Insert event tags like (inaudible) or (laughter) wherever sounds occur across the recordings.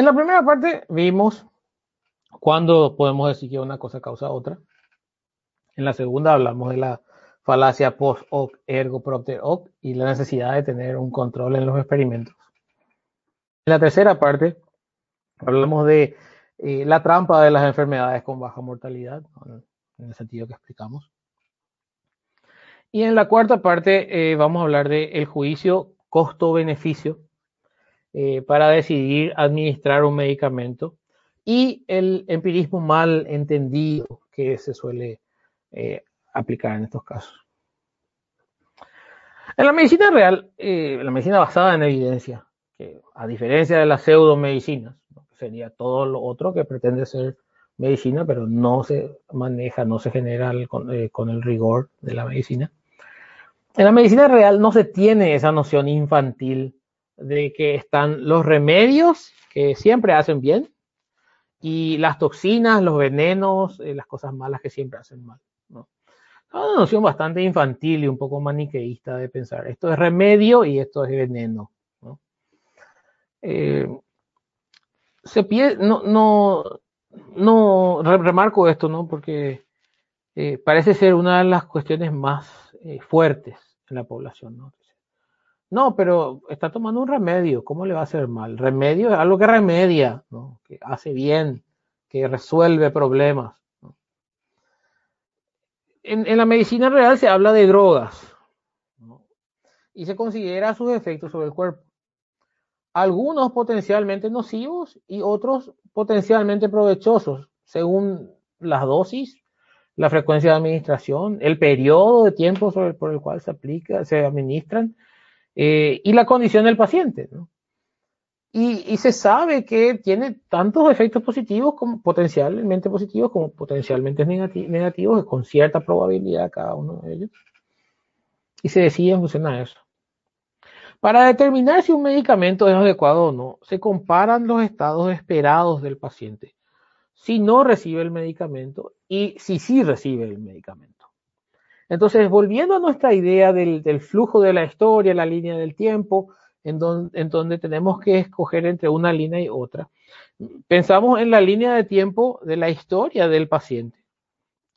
En la primera parte vimos cuándo podemos decir que una cosa causa otra. En la segunda hablamos de la falacia post hoc ergo propter hoc y la necesidad de tener un control en los experimentos. En la tercera parte hablamos de eh, la trampa de las enfermedades con baja mortalidad, en el sentido que explicamos. Y en la cuarta parte eh, vamos a hablar del el juicio costo-beneficio eh, para decidir administrar un medicamento y el empirismo mal entendido que se suele eh, aplicar en estos casos. En la medicina real, eh, la medicina basada en evidencia, que a diferencia de las pseudomedicinas, sería todo lo otro que pretende ser medicina, pero no se maneja, no se genera con, con el rigor de la medicina. En la medicina real no se tiene esa noción infantil de que están los remedios que siempre hacen bien y las toxinas, los venenos, eh, las cosas malas que siempre hacen mal. ¿no? Una noción bastante infantil y un poco maniqueísta de pensar. Esto es remedio y esto es veneno. ¿no? Eh, se no, no, no remarco esto, ¿no? Porque eh, parece ser una de las cuestiones más fuertes en la población, ¿no? No, pero está tomando un remedio, ¿cómo le va a hacer mal? Remedio es algo que remedia, que hace bien, que resuelve problemas. En, la medicina real se habla de drogas y se considera sus efectos sobre el cuerpo. Algunos potencialmente nocivos y otros potencialmente provechosos, según las dosis, la frecuencia de administración, el periodo de tiempo por el cual se aplica, se administran eh, y la condición del paciente. Y, se sabe que tiene tantos efectos positivos como potencialmente positivos como potencialmente negati negativos, con cierta probabilidad cada uno de ellos. Y se decide en función a eso. Para determinar si un medicamento es adecuado o no, se comparan los estados esperados del paciente, si no recibe el medicamento y si sí recibe el medicamento. Entonces, volviendo a nuestra idea del, flujo de la historia, la línea del tiempo, en, don, en, donde tenemos que escoger entre una línea y otra, pensamos en la línea de tiempo de la historia del paciente,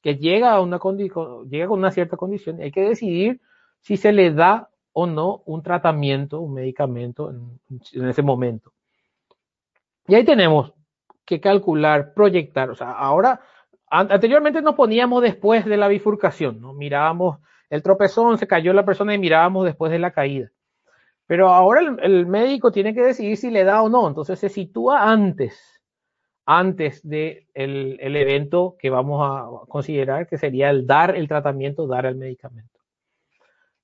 que llega con una cierta condición hay que decidir si se le da o no un tratamiento, un medicamento en, en ese momento. Y ahí tenemos que calcular, proyectar, o sea, ahora Anteriormente nos poníamos después de la bifurcación, ¿no? Mirábamos el tropezón, se cayó la persona y mirábamos después de la caída. Pero ahora el, médico tiene que decidir si le da o no. Entonces se sitúa antes, antes del de el evento que vamos a considerar que sería el dar el tratamiento, dar el medicamento.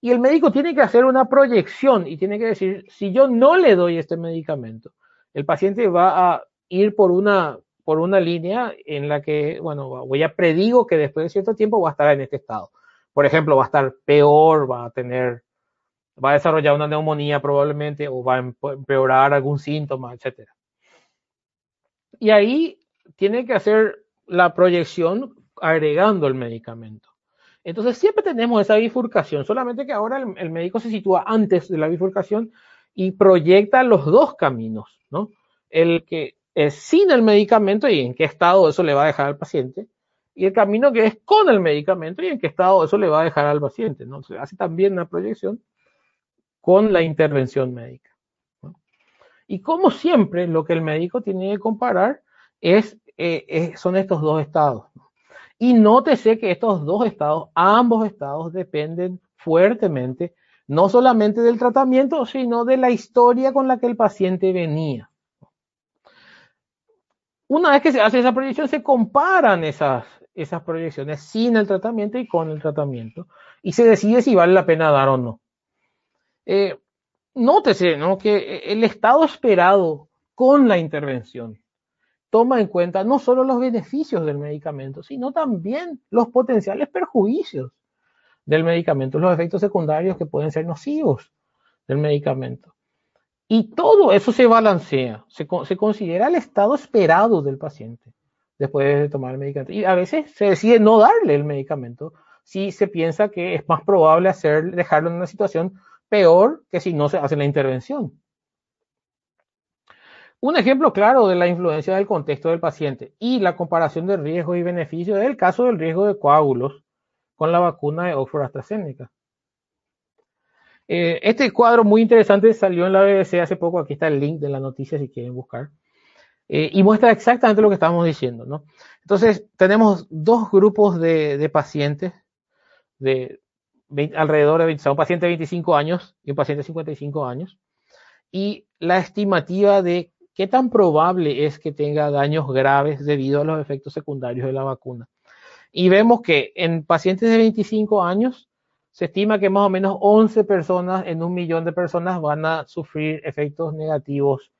Y el médico tiene que hacer una proyección y tiene que decir, si yo no le doy este medicamento, el paciente va a ir por una por una línea en la que, bueno, voy a predigo que después de cierto tiempo va a estar en este estado. Por ejemplo, va a estar peor, va a tener, va a desarrollar una neumonía probablemente o va a empeorar algún síntoma, etc. Y ahí tiene que hacer la proyección agregando el medicamento. Entonces siempre tenemos esa bifurcación, solamente que ahora el, el médico se sitúa antes de la bifurcación y proyecta los dos caminos, ¿no? El que sin el medicamento y en qué estado eso le va a dejar al paciente, y el camino que es con el medicamento y en qué estado eso le va a dejar al paciente. ¿no? Se hace también una proyección con la intervención médica. Y como siempre, lo que el médico tiene que comparar es, eh, es son estos dos estados. ¿no? Y nótese que estos dos estados, ambos estados, dependen fuertemente no solamente del tratamiento, sino de la historia con la que el paciente venía. Una vez que se hace esa proyección, se comparan esas, esas proyecciones sin el tratamiento y con el tratamiento y se decide si vale la pena dar o no. Eh, nótese que el estado esperado con la intervención toma en cuenta no solo los beneficios del medicamento, sino también los potenciales perjuicios del medicamento, los efectos secundarios que pueden ser nocivos del medicamento. Y todo eso se balancea, se, considera el estado esperado del paciente después de tomar el medicamento. Y a veces se decide no darle el medicamento si se piensa que es más probable hacer, dejarlo en una situación peor que si no se hace la intervención. Un ejemplo claro de la influencia del contexto del paciente y la comparación de riesgos y beneficios es el caso del riesgo de coágulos con la vacuna de Oxford AstraZeneca. Eh, este cuadro muy interesante salió en la BBC hace poco, aquí está el link de la noticia si quieren buscar, eh, y muestra exactamente lo que estábamos diciendo. ¿no? Entonces, tenemos dos grupos de, pacientes, de alrededor de un paciente de 25 años y un paciente de 55 años, y la estimativa de qué tan probable es que tenga daños graves debido a los efectos secundarios de la vacuna. Y vemos que en pacientes de 25 años se estima que más o menos 11 personas en un millón de personas van a sufrir efectos negativos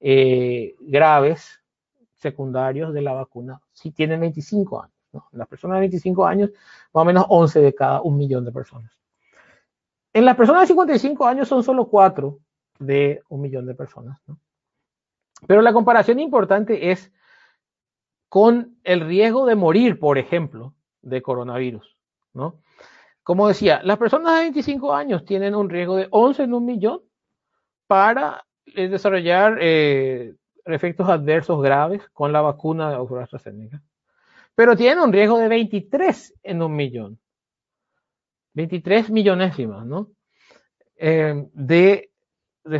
eh, graves secundarios de la vacuna si tienen 25 años. Las personas de 25 años, más o menos 11 de cada un millón de personas. En las personas de 55 años son solo 4 de un millón de personas. Pero la comparación importante es con el riesgo de morir, por ejemplo, de coronavirus. ¿no? Como decía, las personas de 25 años tienen un riesgo de 11 en un millón para eh, desarrollar eh, efectos adversos graves con la vacuna de Oxford AstraZeneca. Pero tienen un riesgo de 23 en un millón. 23 millonésimas, ¿no? Eh, de,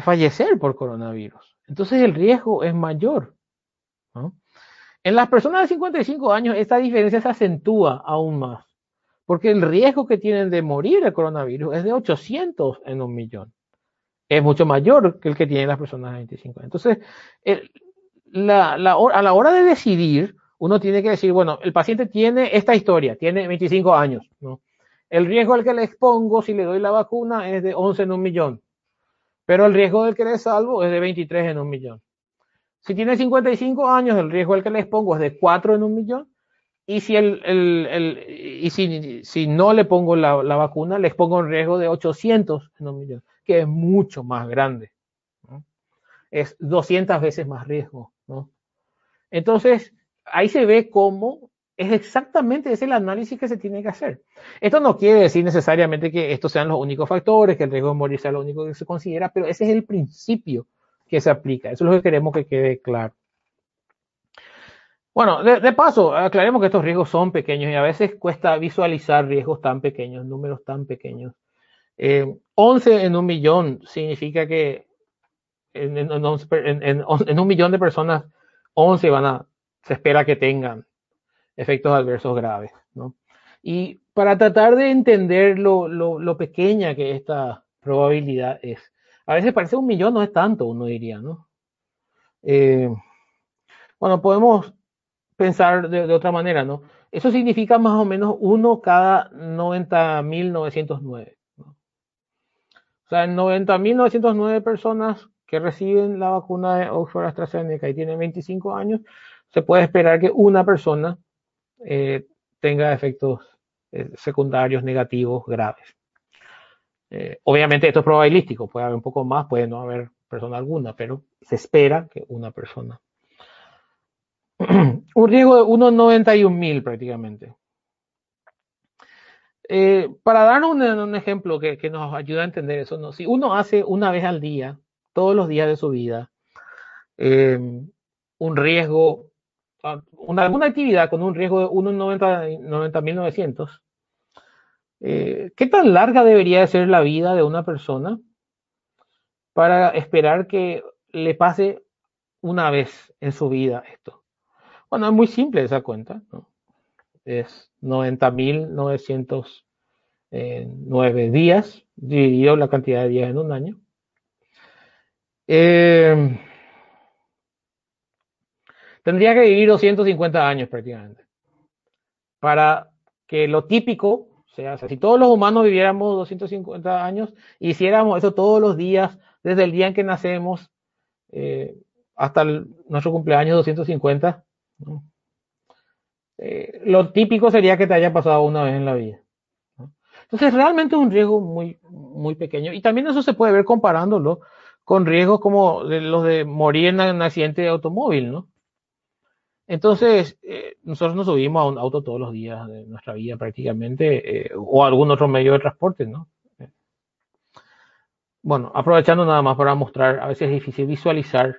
fallecer por coronavirus. Entonces el riesgo es mayor. En las personas de 55 años esta diferencia se acentúa aún más, porque el riesgo que tienen de morir de coronavirus es de 800 en un millón. Es mucho mayor que el que tienen las personas de 25 años. Entonces, a la hora de decidir, uno tiene que decir, bueno, el paciente tiene esta historia, tiene 25 años. El riesgo al que le expongo si le doy la vacuna es de 11 en un millón, pero el riesgo del que le salvo es de 23 en un millón. Si tiene 55 años, el riesgo al que le expongo es de 4 en un millón. Y si, el, y si, si, no le pongo la, la, vacuna, le expongo un riesgo de 800 en un millón, que es mucho más grande. Es 200 veces más riesgo. ¿no? Entonces, ahí se ve cómo es exactamente ese el análisis que se tiene que hacer. Esto no quiere decir necesariamente que estos sean los únicos factores, que el riesgo de morir sea lo único que se considera, pero ese es el principio que se aplica. Eso es lo que queremos que quede claro. Bueno, de, paso, aclaremos que estos riesgos son pequeños y a veces cuesta visualizar riesgos tan pequeños, números tan pequeños. 11 eh, en un millón significa que en, un millón de personas, 11 van a, se espera que tengan efectos adversos graves. ¿no? Y para tratar de entender lo pequeña que esta probabilidad es, a veces parece un millón, no es tanto, uno diría, ¿no? Eh, bueno, podemos pensar de, otra manera, ¿no? Eso significa más o menos uno cada 90.909. ¿no? O sea, en 90.909 personas que reciben la vacuna de Oxford AstraZeneca y tienen 25 años, se puede esperar que una persona eh, tenga efectos eh, secundarios negativos graves. Eh, obviamente esto es probabilístico, puede haber un poco más, puede no haber persona alguna, pero se espera que una persona. (clears throat) un riesgo de 1,91 prácticamente. Eh, para dar un, ejemplo que, nos ayuda a entender eso, ¿no? si uno hace una vez al día, todos los días de su vida, eh, un riesgo, una, alguna actividad con un riesgo de 1,90.900, eh, ¿Qué tan larga debería de ser la vida de una persona para esperar que le pase una vez en su vida esto? Bueno, es muy simple esa cuenta. ¿no? Es 90.909 días dividido la cantidad de días en un año. Eh, tendría que vivir 250 años prácticamente para que lo típico sea, si todos los humanos viviéramos 250 años, hiciéramos eso todos los días, desde el día en que nacemos eh, hasta nuestro cumpleaños 250, eh, lo típico sería que te haya pasado una vez en la vida. Entonces, realmente es un riesgo muy, muy pequeño. Y también eso se puede ver comparándolo con riesgos como los de morir en un accidente de automóvil, ¿no? Entonces, eh, nosotros nos subimos a un auto todos los días de nuestra vida prácticamente, eh, o algún otro medio de transporte, ¿no? Bueno, aprovechando nada más para mostrar, a veces es difícil visualizar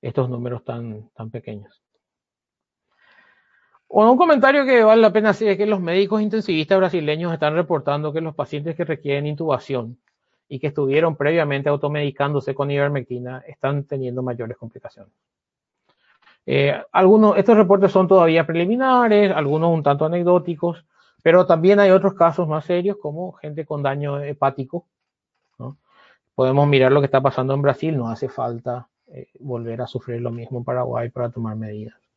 estos números tan, tan pequeños. Bueno, un comentario que vale la pena decir es que los médicos intensivistas brasileños están reportando que los pacientes que requieren intubación y que estuvieron previamente automedicándose con ivermectina están teniendo mayores complicaciones. Eh, algunos, estos reportes son todavía preliminares, algunos un tanto anecdóticos, pero también hay otros casos más serios como gente con daño hepático. Podemos mirar lo que está pasando en Brasil, no hace falta eh, volver a sufrir lo mismo en Paraguay para tomar medidas.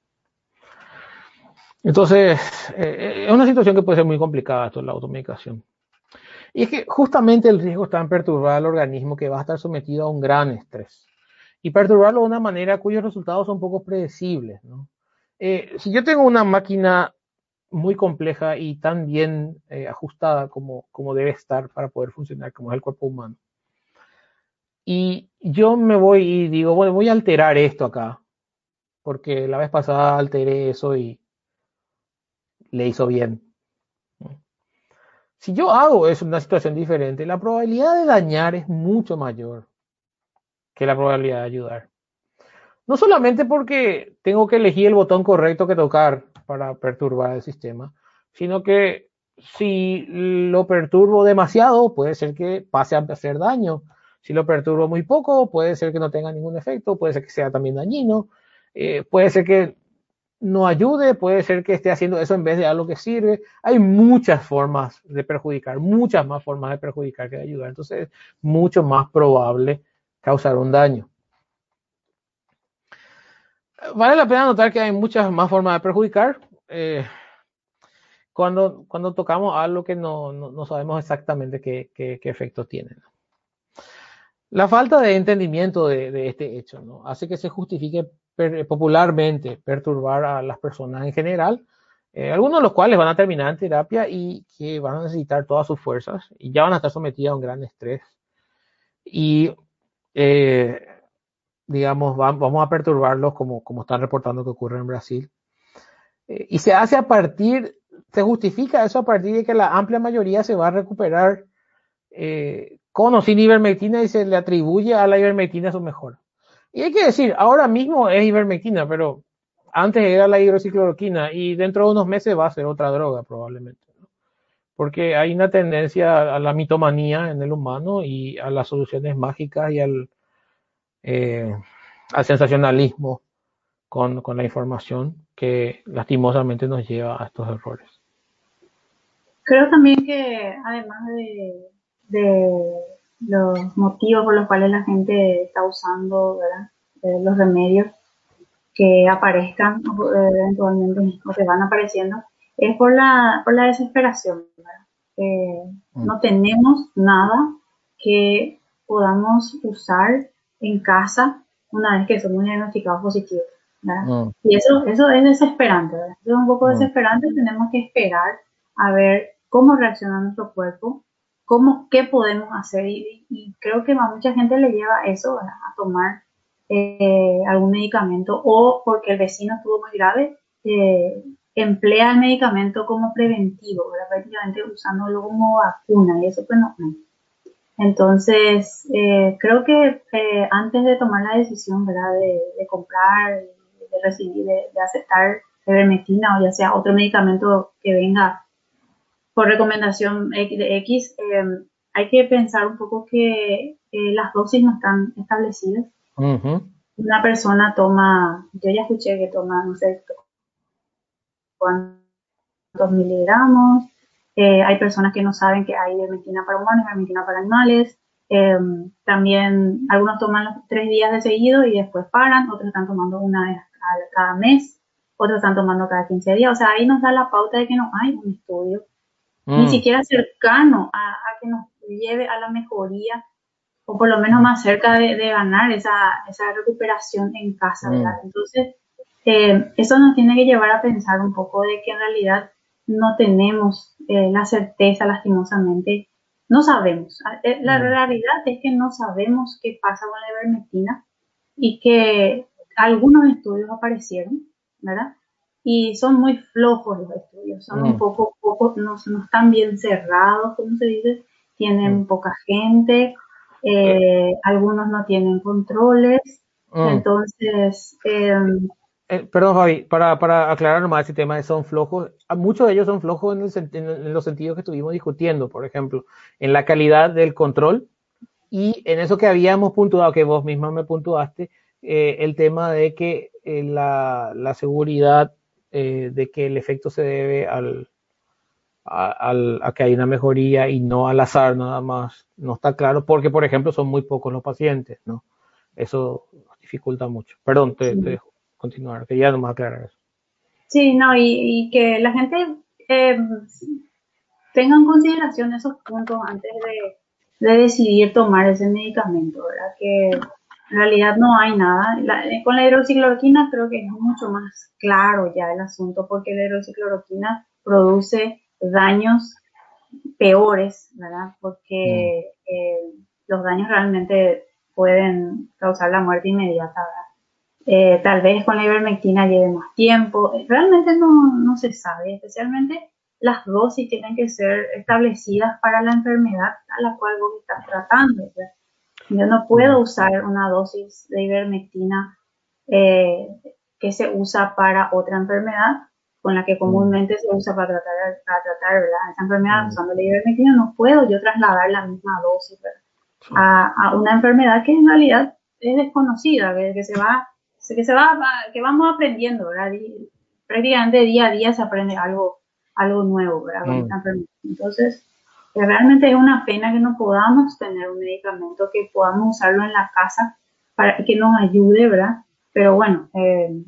Entonces, eh, es una situación que puede ser muy complicada esto, la automedicación. Y es que justamente el riesgo está en perturbar al organismo que va a estar sometido a un gran estrés. Y perturbarlo de una manera cuyos resultados son poco predecibles. Eh, si yo tengo una máquina muy compleja y tan bien eh, ajustada como, como debe estar para poder funcionar, como es el cuerpo humano, y yo me voy y digo, bueno, voy a alterar esto acá, porque la vez pasada alteré eso y le hizo bien. Si yo hago eso en una situación diferente, la probabilidad de dañar es mucho mayor que la probabilidad de ayudar. No solamente porque tengo que elegir el botón correcto que tocar para perturbar el sistema, sino que si lo perturbo demasiado, puede ser que pase a hacer daño. Si lo perturbo muy poco, puede ser que no tenga ningún efecto, puede ser que sea también dañino, eh, puede ser que no ayude, puede ser que esté haciendo eso en vez de algo que sirve. Hay muchas formas de perjudicar, muchas más formas de perjudicar que de ayudar. Entonces es mucho más probable causar un daño. Vale la pena notar que hay muchas más formas de perjudicar. Eh, cuando, cuando tocamos algo que no, sabemos exactamente qué, qué, efecto tiene. La falta de entendimiento de, este hecho ¿no? hace que se justifique popularmente perturbar a las personas en general, eh, algunos de los cuales van a terminar en terapia y que van a necesitar todas sus fuerzas y ya van a estar sometidos a un gran estrés. Y, eh, digamos, vamos a perturbarlos como, como están reportando que ocurre en Brasil. Eh, y se hace a partir, se justifica eso a partir de que la amplia mayoría se va a recuperar con o sin ivermectina y se le atribuye a la ivermectina su mejora. Y hay que decir, ahora mismo es ivermectina, pero antes era la hidroxicloroquina y dentro de unos meses va a ser otra droga probablemente. Porque hay una tendencia a la mitomanía en el humano y a las soluciones mágicas y al, eh, al sensacionalismo con, con la información que lastimosamente nos lleva a estos errores. Creo también que además de, de los motivos por los cuales la gente está usando eh, los remedios que aparezcan eh, eventualmente o que van apareciendo, es por la, por la desesperación. Mm. No tenemos nada que podamos usar en casa una vez que somos diagnosticados positivos. Mm. Y eso, eso es desesperante. es un poco mm. desesperante. Tenemos que esperar a ver cómo reacciona nuestro cuerpo cómo, qué podemos hacer. Y, creo que a mucha gente le lleva eso a tomar eh, algún medicamento o porque el vecino estuvo muy grave, eh, emplea el medicamento como preventivo, prácticamente usándolo como vacuna y eso pues no. Entonces, eh, creo que antes de tomar la decisión ¿verdad? De, comprar, de recibir, de, de aceptar ivermectina o ya sea otro medicamento que venga por recomendación de X, em, hay que pensar un poco que las dosis no están establecidas. Una persona toma, yo ya escuché que toma, no sé cuántos miligramos. Eh, hay personas que no saben que hay medicina para humanos medicina para animales. Em, también algunos toman los tres días de seguido y después paran, otros están tomando una vez cada mes, otros están tomando cada 15 días. O sea, ahí nos da la pauta de que no hay un estudio ni mm. siquiera cercano a, que nos lleve a la mejoría o por lo menos más cerca de, ganar esa, esa, recuperación en casa, mm. ¿verdad? Entonces, eh, eso nos tiene que llevar a pensar un poco de que en realidad no tenemos eh, la certeza, lastimosamente, no sabemos. Ah, eh, la mm. realidad es que no sabemos qué pasa con la ivermectina y que algunos estudios aparecieron, ¿verdad? Y son muy flojos los estudios, son un mm. poco, poco no, no, están bien cerrados, como se dice, tienen mm. poca gente, eh, algunos no tienen controles, Mm. Entonces, em, eh, perdón, Fabi, para, para aclarar nomás ese tema de son flojos, muchos de ellos son flojos en, en, los sentidos que estuvimos discutiendo, por ejemplo, en la calidad del control y en eso que habíamos puntuado, que vos misma me puntuaste, eh, el tema de que eh, la, la, seguridad de que el efecto se debe al, a, que hay una mejoría y no al azar nada más, no está claro, porque por ejemplo son muy pocos los pacientes, ¿no? Eso dificulta mucho. Perdón, te, dejo continuar, quería nomás aclarar eso. Sí, no, y, que la gente eh, tenga en consideración esos puntos antes de, de, decidir tomar ese medicamento, ¿verdad? Que en realidad no hay nada. Eh, con la hidroxicloroquina creo que es mucho más claro ya el asunto, porque la hidroxicloroquina produce daños peores, ¿verdad? Porque mm. eh, los daños realmente pueden causar la muerte inmediata, ¿verdad? Eh, tal vez con la ivermectina lleve más tiempo. Realmente no, no se sabe, especialmente las dosis tienen que ser establecidas para la enfermedad a la cual vos estás tratando. Yo no puedo usar una dosis de ivermectina eh, que se usa para otra enfermedad con la que comúnmente se usa para tratar, para tratar esa enfermedad usando la ivermectina, no puedo yo trasladar la misma dosis a, a, una enfermedad que en realidad es desconocida, que se va que se va, que vamos aprendiendo, ¿verdad? Y prácticamente día a día se aprende algo, algo nuevo, ¿verdad? Mm. Entonces, realmente es una pena que no podamos tener un medicamento que podamos usarlo en la casa para que nos ayude, ¿verdad? Pero bueno, eh,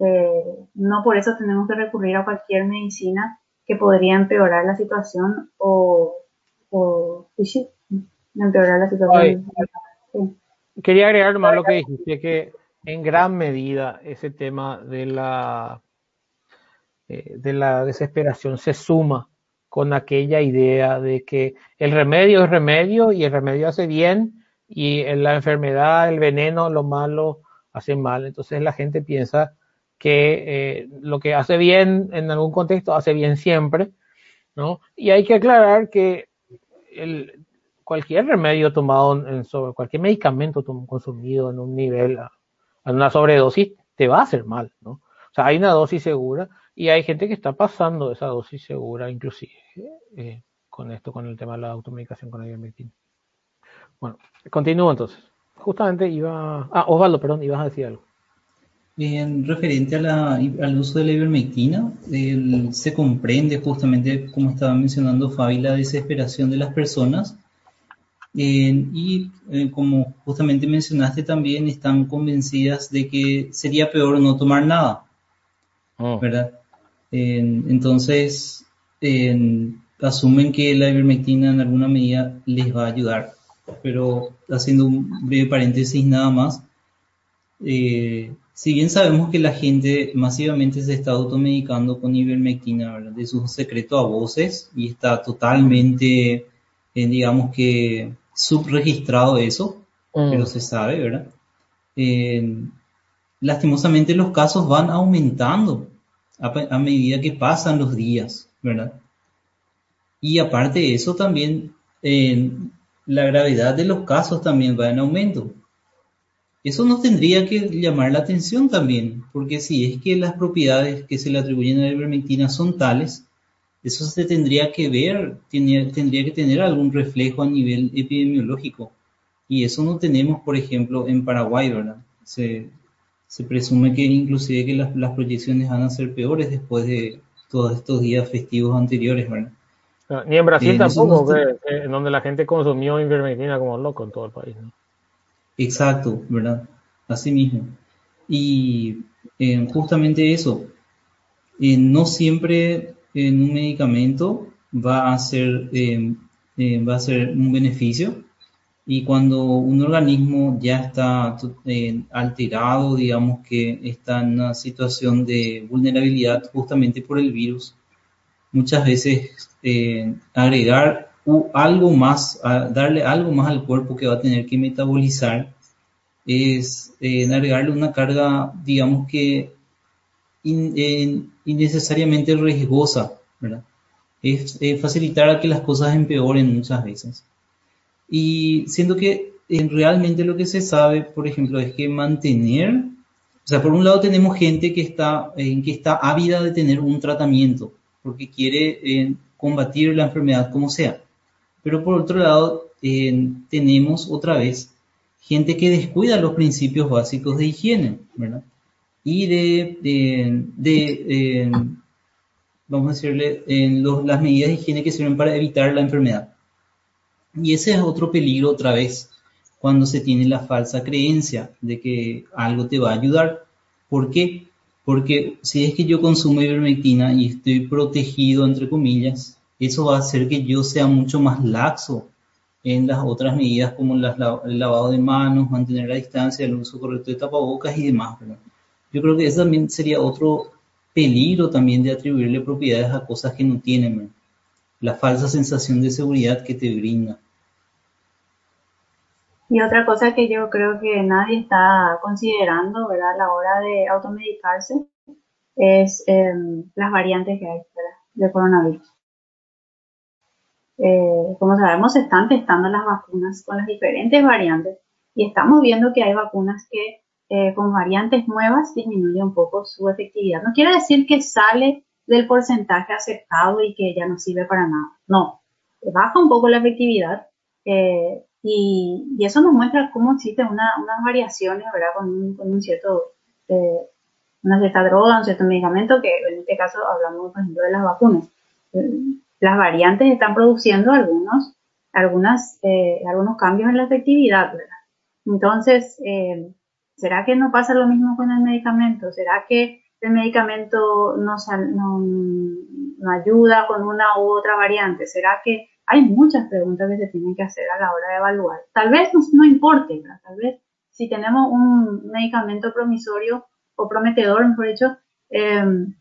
eh, no por eso tenemos que recurrir a cualquier medicina que podría empeorar la situación o, o sí, empeorar la situación. Quería agregar más lo que dijiste, que en gran medida ese tema de la, eh, de la desesperación se suma con aquella idea de que el remedio es remedio y el remedio hace bien y la enfermedad, el veneno, lo malo hace mal. Entonces la gente piensa que eh, lo que hace bien en algún contexto hace bien siempre, ¿no? Y hay que aclarar que el, cualquier remedio tomado en sobre cualquier medicamento consumido en un nivel una sobredosis te va a hacer mal, ¿no? O sea, hay una dosis segura y hay gente que está pasando esa dosis segura, inclusive, eh, con esto, con el tema de la automedicación con la ivermectina. Bueno, continúo entonces. Justamente iba... Ah, Osvaldo, perdón, ibas a decir algo. En referente a la, al uso de la ivermectina, se comprende justamente, como estaba mencionando Fabi, la desesperación de las personas y eh, como justamente mencionaste también, están convencidas de que sería peor no tomar nada, oh. ¿verdad? Entonces, asumen que la ivermectina en alguna medida les va a ayudar. Pero haciendo un breve paréntesis nada más, eh, si bien sabemos que la gente masivamente se está automedicando con ivermectina, ¿verdad? Es un secreto a voces y está totalmente, eh, digamos que subregistrado eso, mm. pero se sabe, ¿verdad? Eh, lastimosamente los casos van aumentando a, medida que pasan los días, ¿verdad? Y aparte de eso también eh, la gravedad de los casos también va en aumento. Eso nos tendría que llamar la atención también, porque si es que las propiedades que se le atribuyen a la ivermectina son tales, eso se tendría que ver, tendría que tener algún reflejo a nivel epidemiológico. Y eso no tenemos, por ejemplo, en Paraguay, ¿verdad? Se, presume que inclusive que las, proyecciones van a ser peores después de todos estos días festivos anteriores, ¿verdad? Ni en Brasil eh, tampoco, en donde la gente consumió ivermectina como loco en todo el país, ¿no? Exacto, ¿verdad? Así mismo. Y eh, justamente eso, eh, no siempre en un medicamento va a ser, eh, eh, va a ser un beneficio y cuando un organismo ya está eh, alterado, digamos que está en una situación de vulnerabilidad justamente por el virus, muchas veces agregar algo más, darle algo más al cuerpo que va a tener que metabolizar, es agregarle una carga, digamos que innecesariamente riesgosa, ¿verdad? Es facilitar a que las cosas empeoren muchas veces. Y siendo que realmente lo que se sabe, por ejemplo, es que mantener, o sea, por un lado tenemos gente que está, en que está ávida de tener un tratamiento, porque quiere eh, combatir la enfermedad como sea. Pero por otro lado, eh, tenemos otra vez gente que descuida los principios básicos de higiene, ¿verdad? Y de, de, vamos a decirle, en las medidas de higiene que sirven para evitar la enfermedad. Y ese es otro peligro otra vez, cuando se tiene la falsa creencia de que algo te va a ayudar. ¿Por qué? Porque si es que yo consumo ivermectina y estoy protegido, entre comillas, eso va a hacer que yo sea mucho más laxo en las otras medidas como el lavado de manos, mantener la distancia, el uso correcto de tapabocas y demás. Yo creo que eso también sería otro peligro también de atribuirle propiedades a cosas que no tienen. La falsa sensación de seguridad que te brinda. Y otra cosa que yo creo que nadie está considerando, ¿verdad? A la hora de automedicarse es em, las variantes que hay de coronavirus. Eh, como sabemos, se están testando las vacunas con las diferentes variantes y estamos viendo que hay vacunas que eh, con variantes nuevas disminuyen un poco su efectividad. No quiere decir que sale del porcentaje aceptado y que ya no sirve para nada. No, baja un poco la efectividad, eh, y, eso nos muestra cómo existen unas variaciones, ¿verdad? Con un, un cierto, eh, una cierta droga, un cierto medicamento, que en este caso hablamos, por ejemplo, de las vacunas. Eh, las variantes están produciendo algunos, eh, algunos cambios en la efectividad, ¿verdad? Entonces, ¿será que no pasa lo mismo con el medicamento? ¿Será que el medicamento no, no, no ayuda con una u otra variante? ¿Será que hay muchas preguntas que se tienen que hacer a la hora de evaluar. Tal vez no, importe, tal vez si tenemos un medicamento promisorio o prometedor, mejor dicho, em,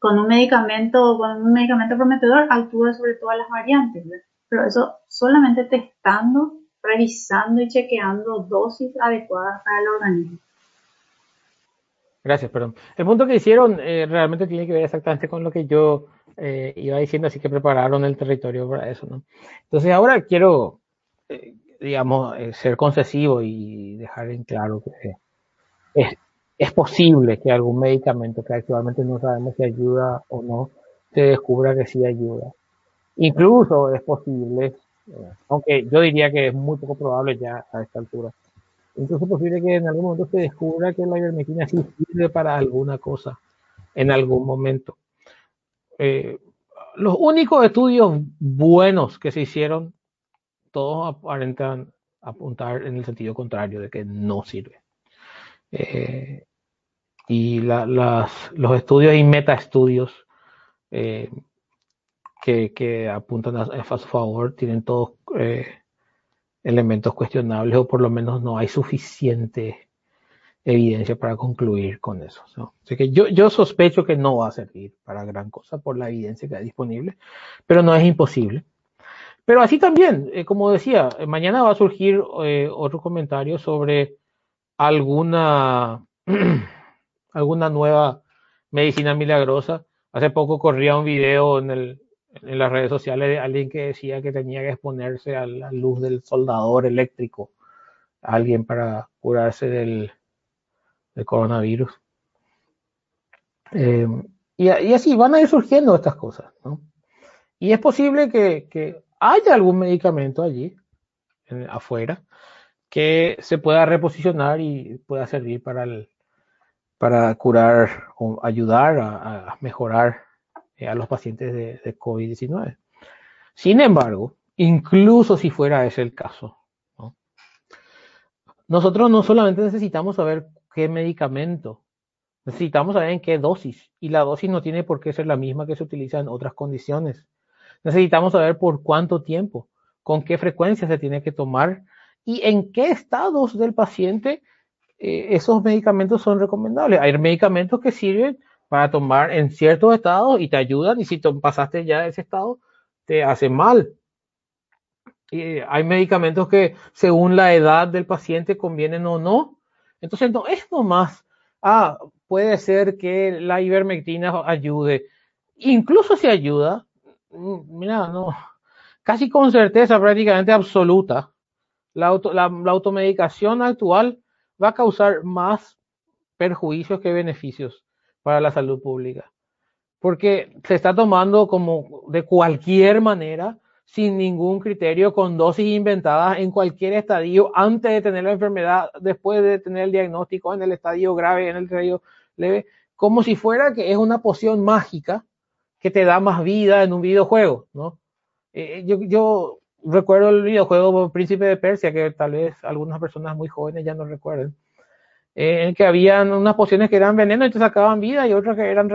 con un medicamento, con un medicamento prometedor actúa sobre todas las variantes, pero eso solamente testando, revisando y chequeando dosis adecuadas para el organismo. Gracias, perdón. El punto que hicieron eh, realmente tiene que ver exactamente con lo que yo eh, iba diciendo, así que prepararon el territorio para eso, ¿no? Entonces ahora quiero, eh, digamos, ser concesivo y dejar en claro que es posible que algún medicamento que actualmente no sabemos si ayuda o no, se descubra que sí ayuda. Incluso es posible, aunque yo diría que es muy poco probable ya a esta altura, incluso es posible que en algún momento se descubra que la ivermectina sí sirve para alguna cosa en algún momento. Eh, los únicos estudios buenos que se hicieron, todos aparentan apuntar en el sentido contrario, de que no sirve. Eh, y los estudios y metaestudios eh, que, apuntan a, a, su favor tienen todos elementos cuestionables o por lo menos no hay suficiente evidencia para concluir con eso. Así que yo, yo sospecho que no va a servir para gran cosa por la evidencia que hay disponible, pero no es imposible. Pero así también, eh, como decía, eh, mañana va a surgir eh, otro comentario sobre alguna, (clears throat) alguna nueva medicina milagrosa. Hace poco corría un video en, el, en las redes sociales alguien que decía que tenía que exponerse a la luz del soldador eléctrico, alguien para curarse del, coronavirus. Eh, y, así van a ir surgiendo estas cosas. Y es posible que, haya algún medicamento allí, afuera, que se pueda reposicionar y pueda servir para, para curar o ayudar a, mejorar a los pacientes de, de COVID-19. Sin embargo, incluso si fuera ese el caso, ¿no? nosotros no solamente necesitamos saber qué medicamento. Necesitamos saber en qué dosis. Y la dosis no tiene por qué ser la misma que se utiliza en otras condiciones. Necesitamos saber por cuánto tiempo, con qué frecuencia se tiene que tomar y en qué estados del paciente eh, esos medicamentos son recomendables. Hay medicamentos que sirven para tomar en ciertos estados y te ayudan y si pasaste ya ese estado te hace mal. Y hay medicamentos que según la edad del paciente convienen o no entonces, no es nomás, ah, puede ser que la ivermectina ayude. Incluso si ayuda, mm, mira, no, casi con certeza prácticamente absoluta, la, automedicación actual va a causar más perjuicios que beneficios para la salud pública. Porque se está tomando como de cualquier manera, sin ningún criterio, con dosis inventadas en cualquier estadio, antes de tener la enfermedad, después de tener el diagnóstico, en el estadio grave, en el estadio leve, como si fuera que es una poción mágica que te da más vida en un videojuego, ¿no? Eh, yo, yo recuerdo el videojuego Príncipe de Persia, que tal vez algunas personas muy jóvenes ya no recuerden, eh, en que habían unas pociones que eran veneno y te sacaban vida y otras que eran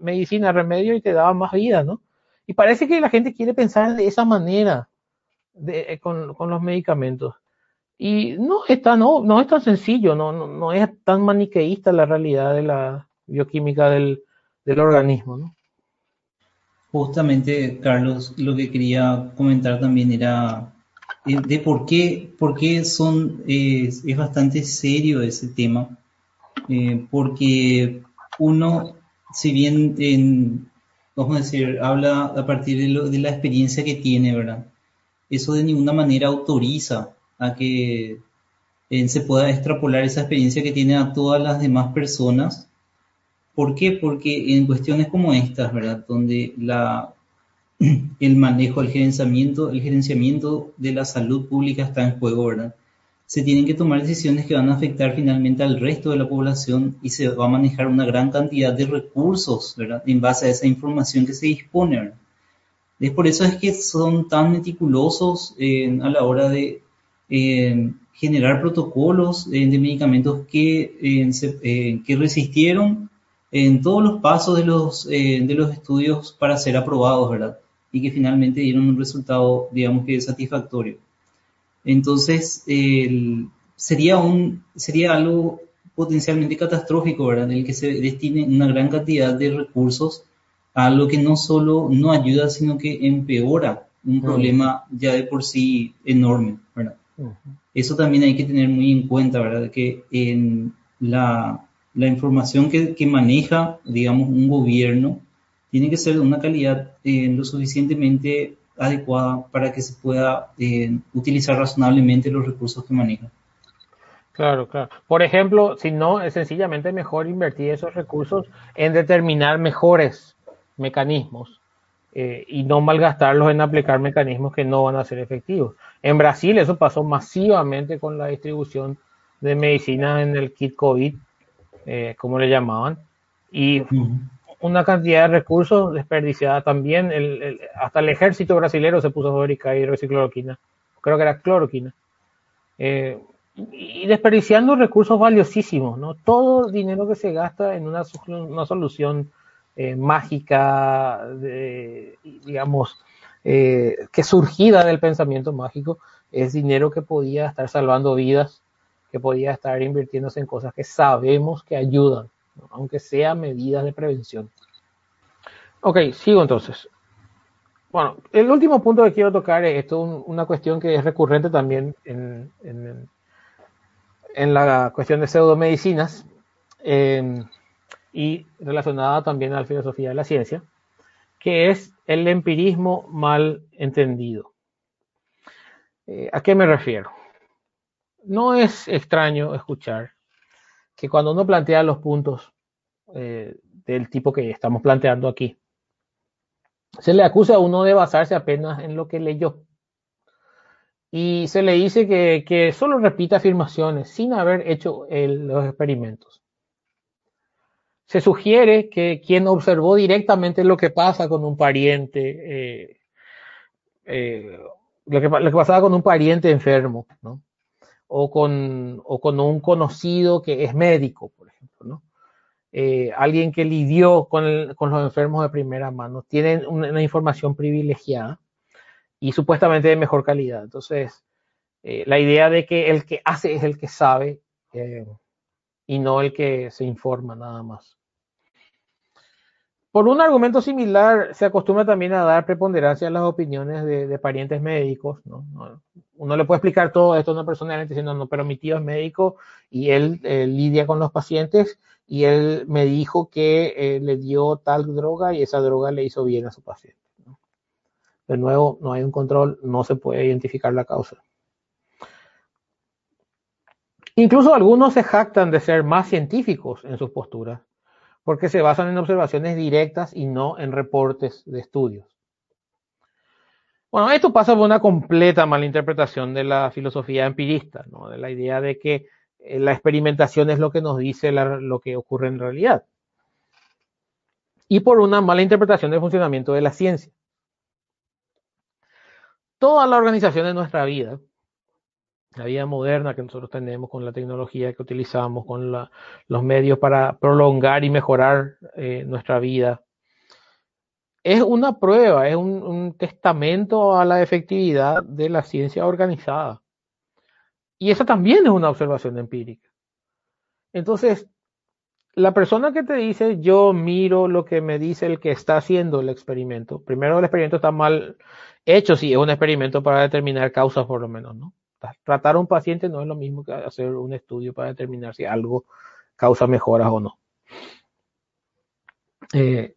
medicina, remedio y te daban más vida, ¿no? Y parece que la gente quiere pensar de esa manera eh, con, los medicamentos. Y no es tan, no, no es tan sencillo, no, no, no, es tan maniqueísta la realidad de la bioquímica del, del organismo, ¿no? Justamente, Carlos, lo que quería comentar también era de por qué, por qué son, es bastante serio ese tema, eh, porque uno, si bien, en, vamos a decir, habla a partir de, lo, de la experiencia que tiene, ¿verdad? Eso de ninguna manera autoriza a que eh, se pueda extrapolar esa experiencia que tiene a todas las demás personas ¿Por qué? Porque en cuestiones como estas, ¿verdad? Donde la, el manejo, el gerenciamiento, el gerenciamiento de la salud pública está en juego, ¿verdad? Se tienen que tomar decisiones que van a afectar finalmente al resto de la población y se va a manejar una gran cantidad de recursos, ¿verdad? En base a esa información que se dispone. Es por eso es que son tan meticulosos a la hora de generar protocolos de medicamentos que, que resistieron en todos los pasos de los, eh, de los estudios para ser aprobados, ¿verdad? Y que finalmente dieron un resultado, digamos que satisfactorio. Entonces, sería, un, sería algo potencialmente catastrófico, ¿verdad? En el que se destine una gran cantidad de recursos a algo que no solo no ayuda, sino que empeora un problema ya de por sí enorme, ¿verdad? Eso también hay que tener muy en cuenta, ¿verdad? Que en la, la información que, que, maneja, digamos, un gobierno tiene que ser de una calidad eh, lo suficientemente adecuada para que se pueda eh, utilizar razonablemente los recursos que maneja. Claro, claro. Por ejemplo, si no, es sencillamente mejor invertir esos recursos en determinar mejores mecanismos eh, y no malgastarlos en aplicar mecanismos que no van a ser efectivos. En Brasil eso pasó masivamente con la distribución de medicina en el kit COVID como le llamaban, y una cantidad de recursos desperdiciada también. hasta el ejército brasileño se puso a fabricar hidroxicloroquina, creo que era cloroquina. Eh, y desperdiciando recursos valiosísimos, ¿no? Todo el dinero que se gasta en una, solución eh, mágica, digamos, que surgida del pensamiento mágico, es dinero que podía estar salvando vidas que podía estar invirtiéndose en cosas que sabemos que ayudan, aunque sean medidas de prevención. Ok, sigo entonces. Bueno, el último punto que quiero tocar es esto, una cuestión que es recurrente también en, en, la cuestión de pseudomedicinas eh, y relacionada también a la filosofía de la ciencia, que es el empirismo mal entendido. Eh, ¿A qué me refiero? no es extraño escuchar que cuando uno plantea los puntos eh, del tipo que estamos planteando aquí, se le acusa a uno de basarse apenas en lo que leyó. Y se le dice que, solo repite afirmaciones sin haber hecho los experimentos. Se sugiere que quien observó directamente lo que pasa con un pariente, eh, eh, lo, que, lo que pasaba con un pariente enfermo, ¿no? O con, o con un conocido que es médico, por ejemplo, ¿no? Eh, alguien que lidió con, con, los enfermos de primera mano, tienen una, información privilegiada y supuestamente de mejor calidad. Entonces, eh, la idea de que el que hace es el que sabe eh, y no el que se informa nada más. Por un argumento similar, se acostumbra también a dar preponderancia a las opiniones de, parientes médicos. ¿no? Uno le puede explicar todo esto a una persona diciendo, no, pero mi tío es médico y él eh, lidia con los pacientes y él me dijo que eh, le dio tal droga y esa droga le hizo bien a su paciente. De nuevo, no hay un control, no se puede identificar la causa. Incluso algunos se jactan de ser más científicos en sus posturas, porque se basan en observaciones directas y no en reportes de estudios. Bueno, esto pasa por una completa malinterpretación de la filosofía empirista, ¿no? de la idea de que eh, la experimentación es lo que nos dice lo que ocurre en realidad. Y por una mala interpretación del funcionamiento de la ciencia. Toda la organización de nuestra vida, la vida moderna que nosotros tenemos, con la tecnología que utilizamos, con los medios para prolongar y mejorar eh, nuestra vida, es una prueba, es un, testamento a la efectividad de la ciencia organizada. Y esa también es una observación empírica. Entonces, la persona que te dice, yo miro lo que me dice el que está haciendo el experimento. Primero, el experimento está mal hecho, si es un experimento para determinar causas, por lo menos, ¿no? Tratar a un paciente no es lo mismo que hacer un estudio para determinar si algo causa mejoras o no. Eh,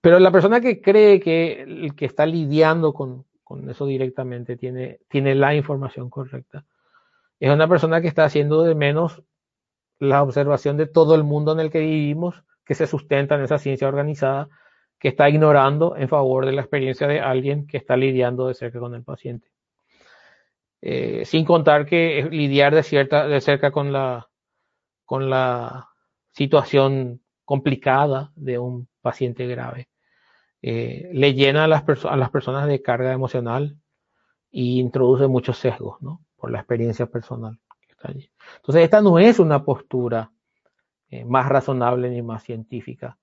pero la persona que cree que el que está lidiando con, eso directamente tiene, tiene la información correcta, es una persona que está haciendo de menos la observación de todo el mundo en el que vivimos, que se sustenta en esa ciencia organizada, que está ignorando en favor de la experiencia de alguien que está lidiando de cerca con el paciente. Eh, sin contar que lidiar de, cierta, de cerca con la, con la situación complicada de un paciente grave. Eh, le llena a las, a las personas de carga emocional y introduce muchos sesgos, ¿no? Por la experiencia personal que está allí. Entonces, esta no es una postura eh, más razonable ni más científica,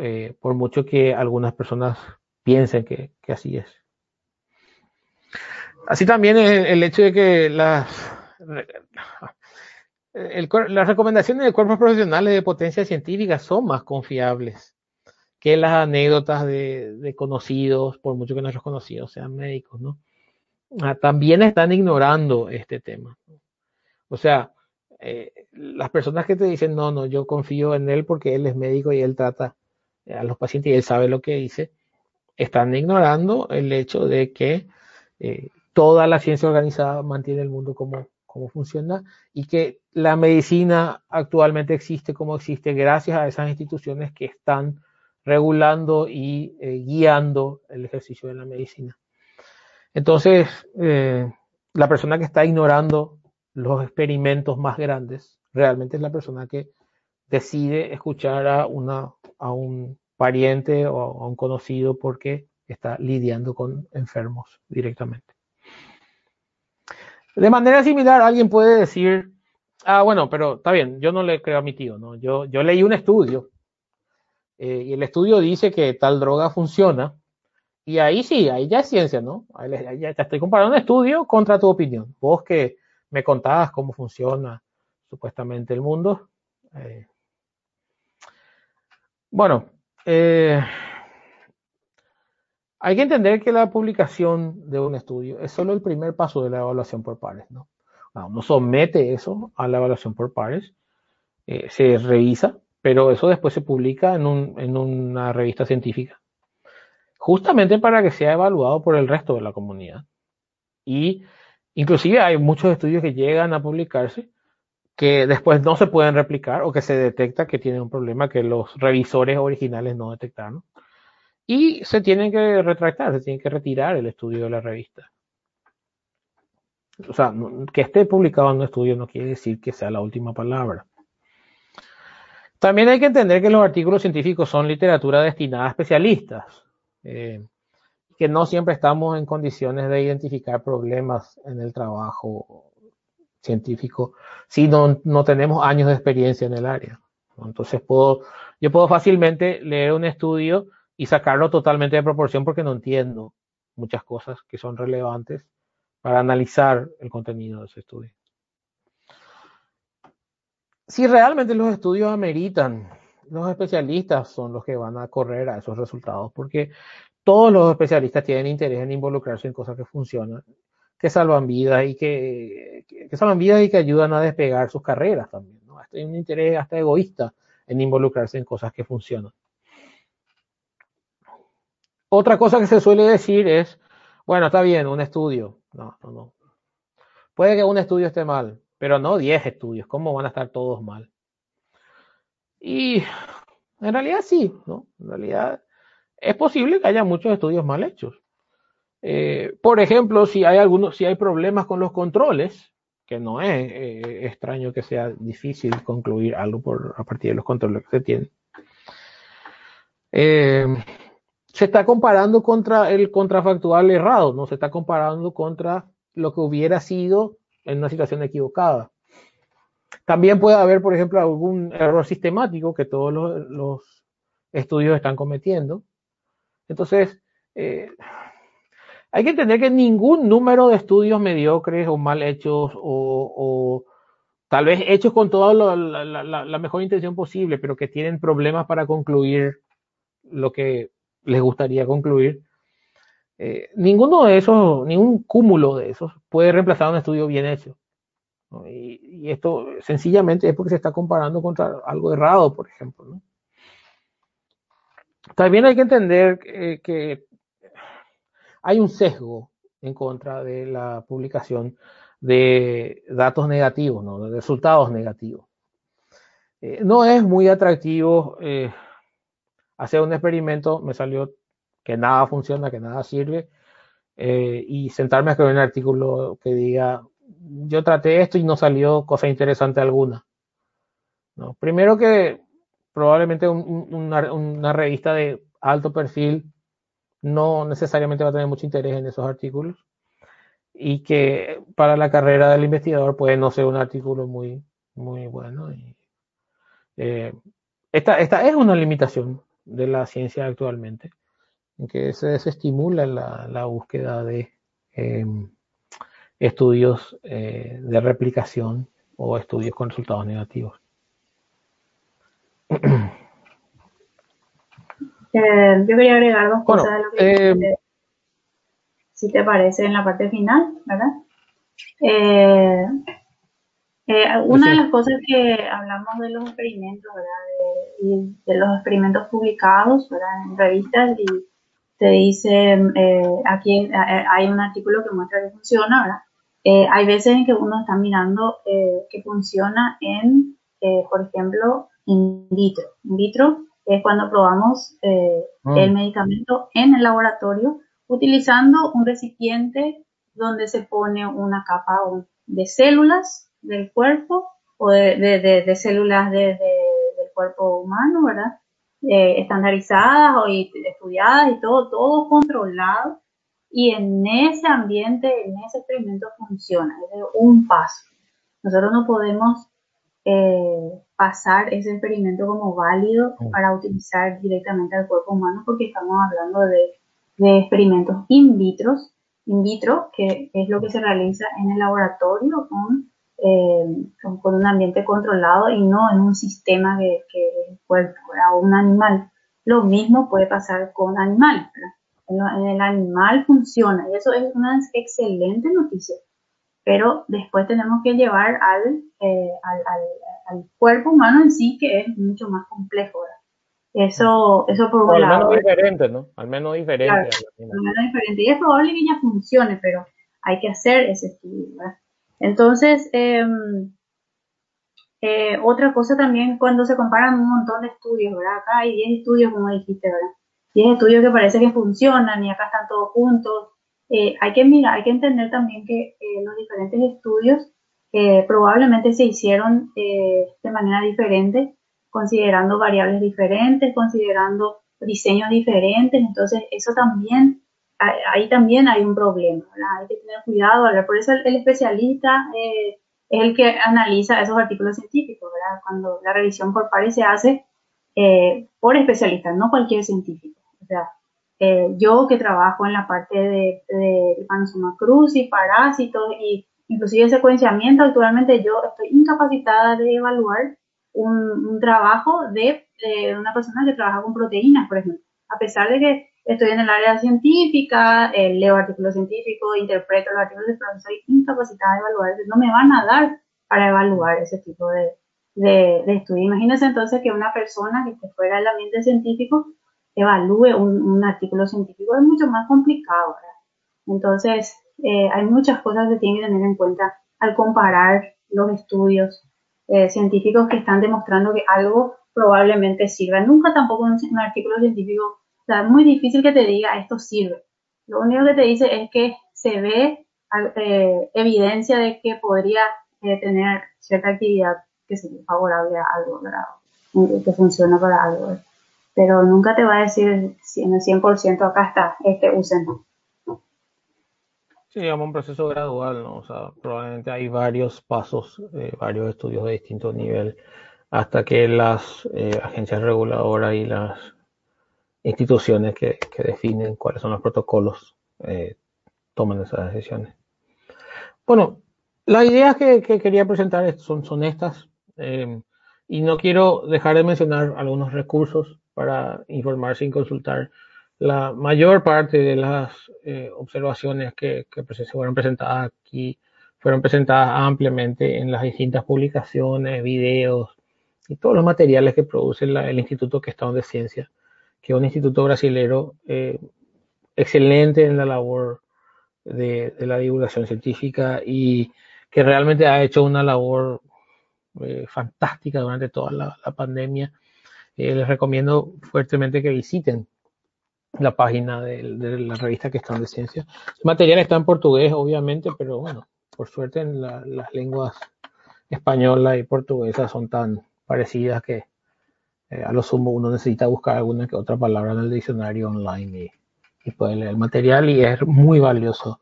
eh, por mucho que algunas personas piensen que, así es. Así también el, el hecho de que las, las recomendaciones de cuerpos profesionales de potencia científica son más confiables que las anécdotas de, conocidos, por mucho que nuestros conocidos sean médicos. Ah, también están ignorando este tema. O sea, eh, las personas que te dicen, no, no, yo confío en él porque él es médico y él trata a los pacientes y él sabe lo que dice, están ignorando el hecho de que eh, toda la ciencia organizada mantiene el mundo como, como funciona y que la medicina actualmente existe como existe gracias a esas instituciones que están regulando y eh, guiando el ejercicio de la medicina. Entonces, eh, la persona que está ignorando los experimentos más grandes realmente es la persona que decide escuchar a, una, a un pariente o a un conocido porque está lidiando con enfermos directamente. De manera similar, alguien puede decir, ah, bueno, pero está bien, yo no le creo a mi tío, ¿no? Yo, yo leí un estudio eh, y el estudio dice que tal droga funciona, y ahí sí, ahí ya es ciencia, ¿no? Ahí ya te estoy comparando un estudio contra tu opinión. Vos que me contabas cómo funciona supuestamente el mundo. Eh, bueno, eh, hay que entender que la publicación de un estudio es solo el primer paso de la evaluación por pares, ¿no? Uno somete eso a la evaluación por pares, se revisa pero eso después se publica en, una revista científica, justamente para que sea evaluado por el resto de la comunidad. Y inclusive hay muchos estudios que llegan a publicarse que después no se pueden replicar o que se detecta que tienen un problema que los revisores originales no detectaron. Y se tienen que retractar, se tienen que retirar el estudio de la revista. O sea, que esté publicado en un estudio no quiere decir que sea la última palabra. También hay que entender que los artículos científicos son literatura destinada a especialistas, eh, que no siempre estamos en condiciones de identificar problemas en el trabajo científico si no, tenemos años de experiencia en el área. Entonces puedo, yo puedo fácilmente leer un estudio y sacarlo totalmente de proporción porque no entiendo muchas cosas que son relevantes para analizar el contenido de ese estudio si realmente los estudios ameritan, los especialistas son los que van a correr a esos resultados, porque todos los especialistas tienen interés en involucrarse en cosas que funcionan, que salvan vidas y que, salvan vidas y que ayudan a despegar sus carreras también. ¿no? Hay un interés hasta egoísta en involucrarse en cosas que funcionan. Otra cosa que se suele decir es, bueno, está bien, un estudio. No, no, no. Puede que un estudio esté mal, pero no 10 estudios. ¿Cómo van a estar todos mal? Y en realidad sí, ¿no? En realidad es posible que haya muchos estudios mal hechos. Eh, por ejemplo, si hay algunos, si hay problemas con los controles, que no es eh, extraño que sea difícil concluir algo por, a partir de los controles que se tienen. Eh, se está comparando contra el contrafactual errado, no se está comparando contra lo que hubiera sido en una situación equivocada. También puede haber, por ejemplo, algún error sistemático que todos los, estudios están cometiendo. Entonces, eh, hay que entender que ningún número de estudios mediocres o mal hechos o, tal vez hechos con toda la, mejor intención posible, pero que tienen problemas para concluir lo que les gustaría concluir, eh, ninguno de esos, ningún cúmulo de esos puede reemplazar un estudio bien hecho. Y, esto sencillamente es porque se está comparando contra algo errado, por ejemplo. También hay que entender eh, que hay un sesgo en contra de la publicación de datos negativos, ¿no? de resultados negativos. Eh, no es muy atractivo hacer un experimento, me salió que nada funciona, que nada sirve, eh, y sentarme a escribir un artículo que diga, yo traté esto y no salió cosa interesante alguna. Primero que probablemente una, una revista de alto perfil no necesariamente va a tener mucho interés en esos artículos y que para la carrera del investigador puede no ser un artículo muy, muy bueno. Eh, esta, esta, es una limitación de la ciencia actualmente, en que se desestimula la, la búsqueda de em, estudios eh, de replicación o estudios con resultados negativos. Eh, yo quería agregar dos cosas de lo que eh, si te parece, en la parte final, ¿verdad? Eh, una de las cosas que hablamos de los experimentos, ¿verdad? De, de los experimentos publicados, ¿verdad? En revistas y te dice, aquí hay un artículo que muestra que funciona, ¿verdad? hay veces en que uno está mirando que funciona en, por ejemplo, in vitro. In vitro es cuando probamos eh, mm. el medicamento en el laboratorio utilizando un recipiente donde se pone una capa de células del cuerpo o de, células del cuerpo humano, ¿verdad? Eh, estandarizadas o estudiadas y todo, todo controlado. Y en ese ambiente, en ese experimento funciona, es un paso. Nosotros no podemos eh, pasar ese experimento como válido para utilizar directamente al cuerpo humano porque estamos hablando de, experimentos in vitro, in vitro, que es lo que se realiza en el laboratorio con, eh, con, un ambiente controlado y no en un sistema que, que el cuerpo o un animal. Lo mismo puede pasar con animales. En, en el animal funciona y eso es una excelente noticia pero después tenemos que llevar al, eh, al, al, cuerpo humano en sí, que es mucho más complejo. Eso, eso por un lado. Al menos diferente, ¿no? Al menos diferente. al menos diferente. Y es probable que ya funcione, pero hay que hacer ese estudio. ¿verdad? Entonces, em, eh, otra cosa también, cuando se comparan un montón de estudios, ¿verdad? Acá hay 10 estudios, como dijiste, ¿verdad? 10 estudios que parece que funcionan y acá están todos juntos eh, hay que mirar, hay que entender también que eh, los diferentes estudios eh, probablemente se hicieron de manera diferente, considerando variables diferentes, considerando diseños diferentes, entonces eso también, ahí también hay un problema, hay que tener cuidado, por eso el, especialista es el que analiza esos artículos científicos, ¿verdad? cuando la revisión por pares se hace por especialistas, no cualquier científico. O sea, eh, yo que trabajo en la parte de, de cruz y parásitos y inclusive secuenciamiento, actualmente yo estoy incapacitada de evaluar un, trabajo de, una persona que trabaja con proteínas, por ejemplo. A pesar de que estoy en el área científica, eh, leo artículos científicos, interpreto los artículos, pero soy incapacitada de evaluar, no me van a dar para evaluar ese tipo de, de, de estudio. Imagínense entonces que una persona que esté fuera del ambiente científico evalúe un, artículo científico es mucho más complicado. Entonces, eh, hay muchas cosas que tienen que tener en cuenta al comparar los estudios eh, científicos que están demostrando que algo probablemente sirva. Nunca tampoco un, un artículo científico, o sea, es muy difícil que te diga esto sirve. Lo único que te dice es que se ve eh, evidencia de que podría eh, tener cierta actividad que sea favorable a algo, ¿verdad? que funciona para algo. Pero nunca te va a decir en el 100% acá está, este usen. Sí, digamos un proceso gradual, ¿no? O sea, probablemente hay varios pasos, eh, varios estudios de distinto nivel, hasta que las agencias reguladoras y las instituciones que, que, definen cuáles son los protocolos eh, toman esas decisiones. Bueno, las ideas que, que quería presentar son, son estas, eh, y no quiero dejar de mencionar algunos recursos para informar sin consultar la mayor parte de las eh, observaciones que, que fueron presentadas aquí fueron presentadas ampliamente en las distintas publicaciones, videos y todos los materiales que produce la, el Instituto Questão de Ciencia, que un instituto brasilero eh, excelente en la labor de, la divulgación científica y que realmente ha hecho una labor eh, fantástica durante toda la, pandemia. Eh, les recomiendo fuertemente que visiten la página de, la revista que están de ciencia. El material está en portugués, obviamente, pero bueno, por suerte las lenguas española y portuguesa son tan parecidas que eh, a lo sumo uno necesita buscar alguna que otra palabra en el diccionario online y, y puede leer el material y es muy valioso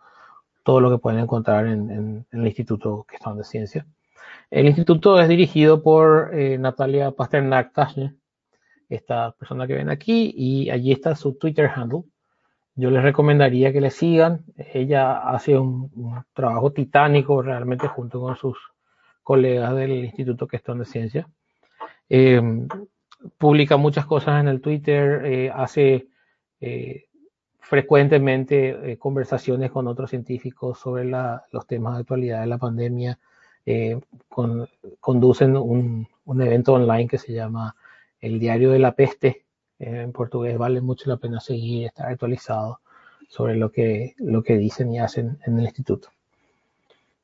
todo lo que pueden encontrar en, en, el Instituto que están de Ciencia. El instituto es dirigido por eh, Natalia Pasternak Tashner, esta persona que ven aquí, y allí está su Twitter handle. Yo les recomendaría que le sigan. Ella hace un, un trabajo titánico realmente junto con sus colegas del Instituto Questón de Ciencia. Eh, publica muchas cosas en el Twitter, eh, hace eh, frecuentemente eh, conversaciones con otros científicos sobre la, los temas de actualidad de la pandemia. Con, conducen un, un evento online que se llama el diario de la peste eh, en portugués vale mucho la pena seguir estar actualizado sobre lo que, lo que dicen y hacen en el instituto.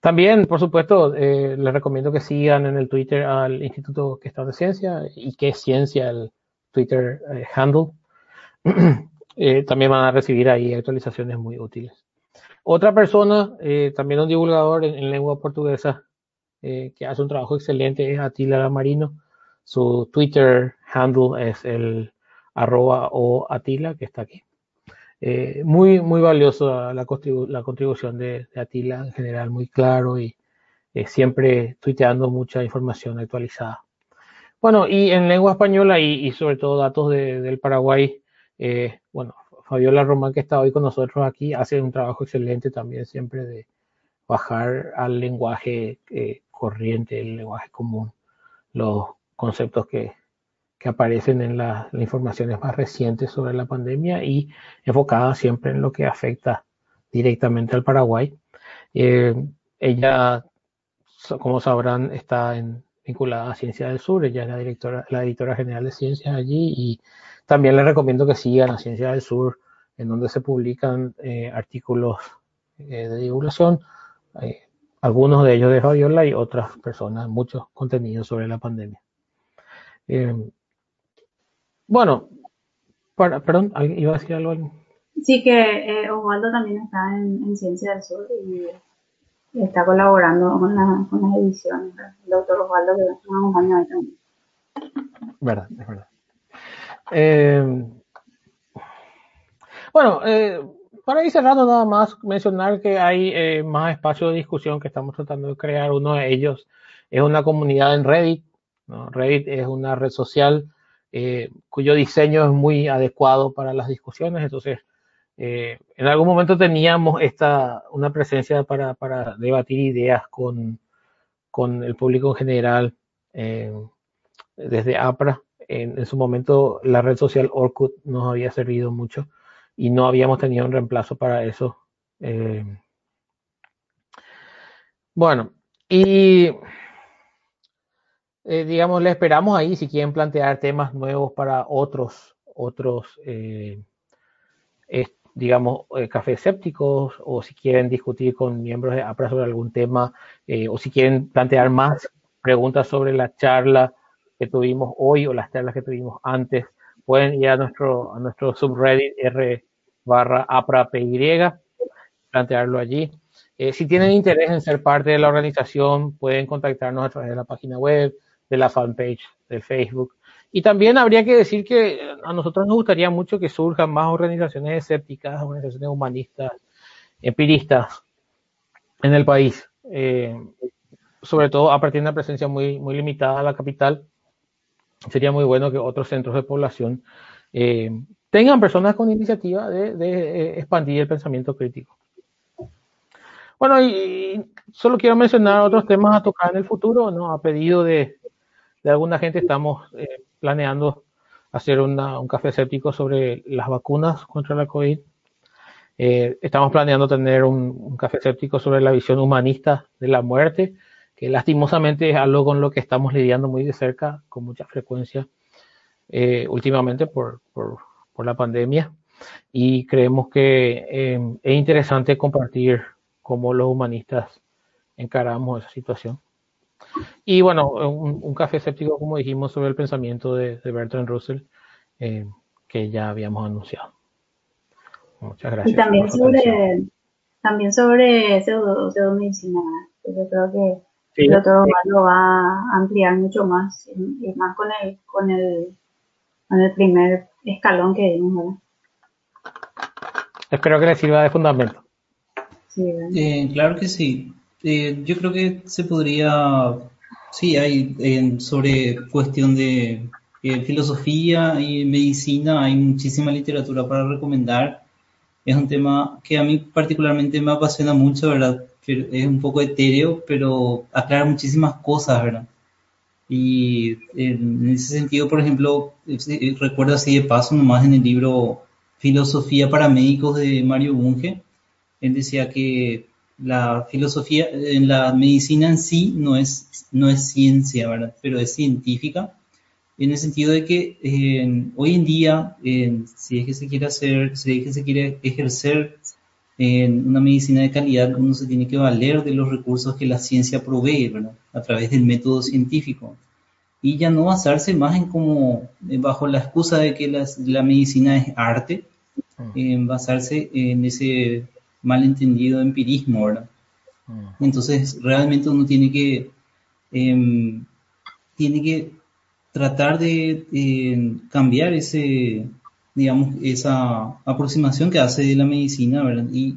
También, por supuesto, eh, les recomiendo que sigan en el Twitter al Instituto que está de Ciencia y que es Ciencia el Twitter eh, handle. (clears throat) eh, también van a recibir ahí actualizaciones muy útiles. Otra persona, también un divulgador en, en lengua portuguesa, que hace un trabajo excelente, es Atila Marino. Su Twitter handle es el arroba o Atila, que está aquí. Eh, muy, muy valioso la, contribu la contribución de, de, Atila en general, muy claro y eh, siempre tuiteando mucha información actualizada. Bueno, y en lengua española y, sobre todo datos de, del Paraguay, eh, bueno, Fabiola Román, que está hoy con nosotros aquí, hace un trabajo excelente también siempre de bajar al lenguaje corriente, el lenguaje común, los conceptos que, que aparecen en la, las informaciones más recientes sobre la pandemia y enfocada siempre en lo que afecta directamente al Paraguay. Eh, ella, como sabrán, está vinculada a Ciencia del Sur, ella es la directora, la editora general de Ciencias allí y también les recomiendo que sigan a Ciencia del Sur, en donde se publican eh, artículos eh, de divulgación, algunos de ellos de Fabiola y otras personas, muchos contenidos sobre la pandemia. Bueno, para, perdón, iba a decir algo. Sí, que eh, Osvaldo también está en, en, Ciencia del Sur y está colaborando con, la, con las ediciones. El doctor Osvaldo que nos acompaña ahí también. Verdad, es verdad. Eh, bueno, eh, para ir cerrando nada más, mencionar que hay eh, más espacios de discusión que estamos tratando de crear. Uno de ellos es una comunidad en Reddit. ¿no? Reddit es una red social eh, cuyo diseño es muy adecuado para las discusiones. Entonces, eh, en algún momento teníamos esta, una presencia para, para debatir ideas con, con, el público en general eh, desde APRA. En, en, su momento la red social Orkut nos había servido mucho y no habíamos tenido un reemplazo para eso. Eh, bueno, y eh, digamos, le esperamos ahí si quieren plantear temas nuevos para otros, otros, eh, digamos, eh, café escépticos o si quieren discutir con miembros de APRA sobre algún tema o si quieren plantear más preguntas sobre la charla que tuvimos hoy o las charlas que tuvimos antes, pueden ir a nuestro, a nuestro subreddit r barra APRA PY, plantearlo allí. Si tienen interés en ser parte de la organización, pueden contactarnos a través de la página web, de la fanpage de Facebook. Y también habría que decir que a nosotros nos gustaría mucho que surjan más organizaciones escépticas, organizaciones humanistas, empiristas en el país. Eh, sobre todo a partir de una presencia muy, muy limitada a la capital, sería muy bueno que otros centros de población eh, tengan personas con iniciativa de, de, expandir el pensamiento crítico. Bueno, y, solo quiero mencionar otros temas a tocar en el futuro, ¿no? A pedido de, de alguna gente estamos eh, planeando hacer un café escéptico sobre las vacunas contra la COVID. Eh, estamos planeando tener un, café escéptico sobre la visión humanista de la muerte, que lastimosamente es algo con lo que estamos lidiando muy de cerca, con mucha frecuencia, eh, últimamente por, por, por, la pandemia. Y creemos que es interesante compartir cómo los humanistas encaramos esa situación. Y bueno, un, un, café escéptico, como dijimos, sobre el pensamiento de, de Bertrand Russell, eh, que ya habíamos anunciado. Muchas gracias. Y también sobre, también sobre pseudo, pseudomedicina. Yo creo que Sí. El doctor lo va a ampliar mucho más, y más con el, con el, con el primer escalón que dimos, ¿verdad? Espero que le sirva de fundamento. Sí, eh, claro que sí. Eh, yo creo que se podría, sí, hay eh, sobre cuestión de eh, filosofía y medicina, hay muchísima literatura para recomendar. Es un tema que a mí particularmente me apasiona mucho, ¿verdad? es un poco etéreo, pero aclara muchísimas cosas, ¿verdad? Y en ese sentido, por ejemplo, recuerdo así de paso nomás en el libro Filosofía para Médicos de Mario Bunge, él decía que la filosofía, en la medicina en sí no es, no es ciencia, ¿verdad? Pero es científica, en el sentido de que eh, hoy en día, eh, si es que se quiere hacer, si es que se quiere ejercer en una medicina de calidad uno se tiene que valer de los recursos que la ciencia provee, ¿verdad? A través del método científico. Y ya no basarse más en como, bajo la excusa de que la, la medicina es arte, en basarse en ese malentendido empirismo, ¿verdad? Mm. Entonces, realmente uno tiene que, eh, tiene que tratar de eh, cambiar ese, digamos, esa aproximación que hace de la medicina, ¿verdad? Y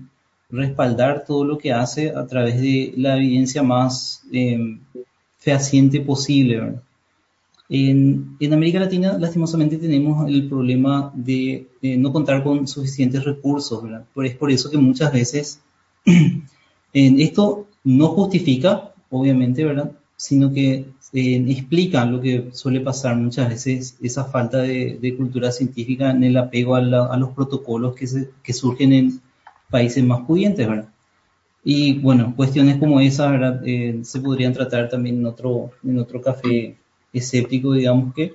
respaldar todo lo que hace a través de la evidencia más eh, fehaciente posible, ¿verdad? En, en, América Latina, lastimosamente, tenemos el problema de no contar con suficientes recursos, ¿verdad? Pero es por eso que muchas veces (clears throat) en esto no justifica, obviamente, ¿verdad? Sino que eh, explican lo que suele pasar muchas veces, esa falta de, de cultura científica en el apego a, la, a los protocolos que, se, que, surgen en países más pudientes, ¿verdad? Y bueno, cuestiones como esa, ¿verdad? Eh, se podrían tratar también en otro, en otro café escéptico, digamos que,